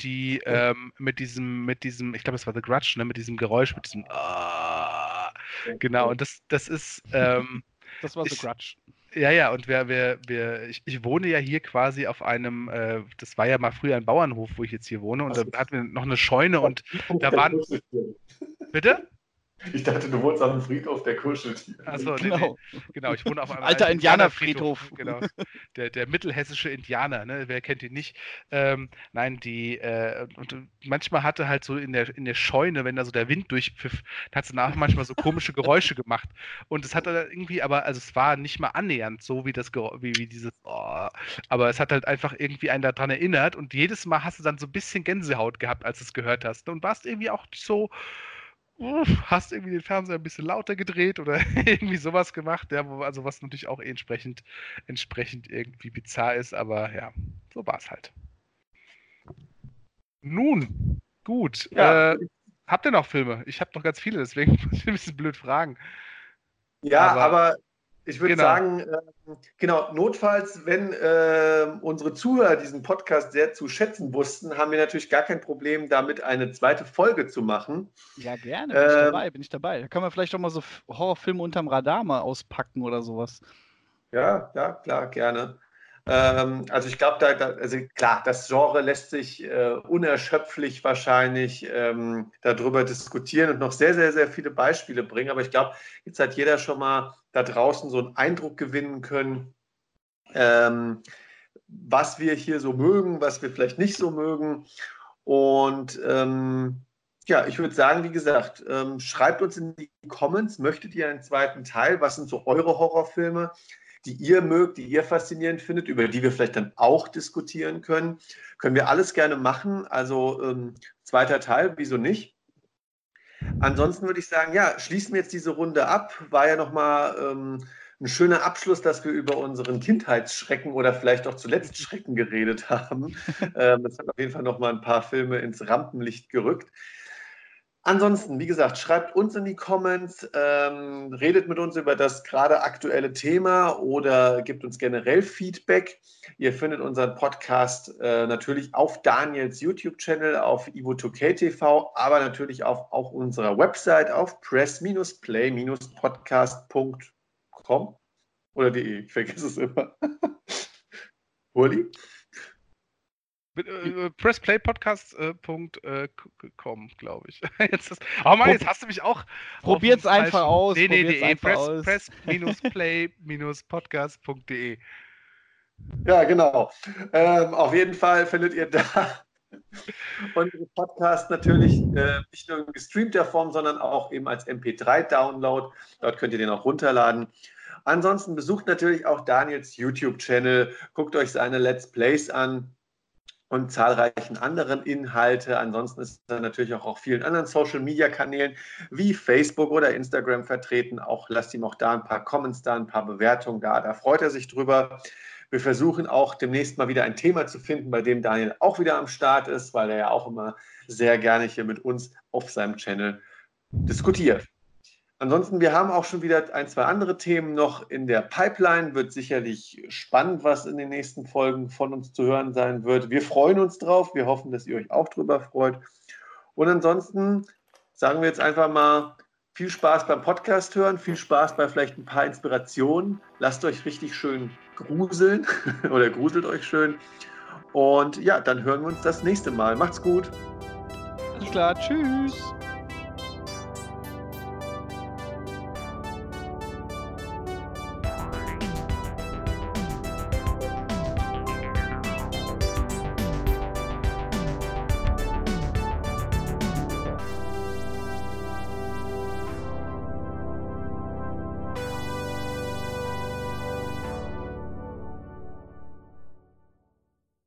die ähm, mit diesem, mit diesem, ich glaube, es war The Grudge, ne, mit diesem Geräusch, mit diesem Ah, genau, und das, das ist, ähm, Das war so Ich- Grudge. Ja, ja, und wir, wir, wir, ich, ich wohne ja hier quasi auf einem, äh, das war ja mal früher ein Bauernhof, wo ich jetzt hier wohne, und da hatten wir noch eine Scheune und da waren, bitte? Ich dachte, du wohnst auf dem Friedhof der Kuscheltiere. Achso, nee, nee, Genau. genau, ich wohne auf einem Alter alten Indianerfriedhof. Genau, der, der mittelhessische Indianer, ne? wer kennt ihn nicht? Ähm, nein, die, äh, und manchmal hatte halt so in der, in der Scheune, wenn da so der Wind durchpfiff, da hat es danach manchmal so komische Geräusche gemacht. Und es hat dann irgendwie, aber, also es war nicht mal annähernd so wie das Geräusch, wie, wie dieses, oh, aber es hat halt einfach irgendwie einen daran erinnert und jedes Mal hast du dann so ein bisschen Gänsehaut gehabt, als du es gehört hast und warst irgendwie auch so, hast irgendwie den Fernseher ein bisschen lauter gedreht oder irgendwie sowas gemacht, ja, also was natürlich auch entsprechend, entsprechend irgendwie bizarr ist, aber ja, so war es halt. Nun, gut. Ja. Äh, habt ihr noch Filme? Ich habe noch ganz viele, deswegen muss ich ein bisschen blöd fragen. Ja, Aber- aber, Ich würde genau. sagen, äh, genau, notfalls, wenn äh, unsere Zuhörer diesen Podcast sehr zu schätzen wussten, haben wir natürlich gar kein Problem, damit eine zweite Folge zu machen. Ja, gerne, bin ähm, ich dabei, bin ich dabei. Da können wir vielleicht auch mal so Horrorfilme unterm Radar mal auspacken oder sowas. Ja, ja, klar, gerne. Ähm, also ich glaube, da, da, also klar, das Genre lässt sich äh, unerschöpflich wahrscheinlich ähm, darüber diskutieren und noch sehr, sehr, sehr viele Beispiele bringen. Aber ich glaube, jetzt hat jeder schon mal da draußen so einen Eindruck gewinnen können, ähm, was wir hier so mögen, was wir vielleicht nicht so mögen. Und ähm, ja, ich würde sagen, wie gesagt, ähm, schreibt uns in die Comments, möchtet ihr einen zweiten Teil? Was sind so eure Horrorfilme? die ihr mögt, die ihr faszinierend findet, über die wir vielleicht dann auch diskutieren können. Können wir alles gerne machen. Also ähm, zweiter Teil, wieso nicht? Ansonsten würde ich sagen, ja, schließen wir jetzt diese Runde ab. War ja nochmal ähm, ein schöner Abschluss, dass wir über unseren Kindheitsschrecken oder vielleicht auch zuletzt Schrecken geredet haben. ähm, das hat auf jeden Fall nochmal ein paar Filme ins Rampenlicht gerückt. Ansonsten, wie gesagt, schreibt uns in die Comments, ähm, redet mit uns über das gerade aktuelle Thema oder gibt uns generell Feedback. Ihr findet unseren Podcast äh, natürlich auf Daniels YouTube-Channel, auf Ivo2K aber natürlich auf, auch unserer Website auf press-play-podcast.com oder de. Ich vergesse es immer. Hurli? Äh, pressplaypodcast.com, äh, glaube ich. Jetzt ist, oh Mann, jetzt hast du mich auch. Probiert's einfach aus. Nee, nee, nee, press, press-play-podcast.de. Ja, genau. Ähm, auf jeden Fall findet ihr da unseren Podcast natürlich äh, nicht nur in gestreamter Form, sondern auch eben als MP3-Download. Dort könnt ihr den auch runterladen. Ansonsten besucht natürlich auch Daniels YouTube-Channel, guckt euch seine Let's Plays an und zahlreichen anderen Inhalte. Ansonsten ist er natürlich auch auf vielen anderen Social-Media-Kanälen wie Facebook oder Instagram vertreten. Auch lasst ihm auch da ein paar Comments da, ein paar Bewertungen da. Da freut er sich drüber. Wir versuchen auch demnächst mal wieder ein Thema zu finden, bei dem Daniel auch wieder am Start ist, weil er ja auch immer sehr gerne hier mit uns auf seinem Channel diskutiert. Ansonsten, wir haben auch schon wieder ein, zwei andere Themen noch in der Pipeline. Wird sicherlich spannend, was in den nächsten Folgen von uns zu hören sein wird. Wir freuen uns drauf. Wir hoffen, dass ihr euch auch drüber freut. Und ansonsten sagen wir jetzt einfach mal viel Spaß beim Podcast hören, viel Spaß bei vielleicht ein paar Inspirationen. Lasst euch richtig schön gruseln oder gruselt euch schön. Und ja, dann hören wir uns das nächste Mal. Macht's gut. Alles klar. Tschüss.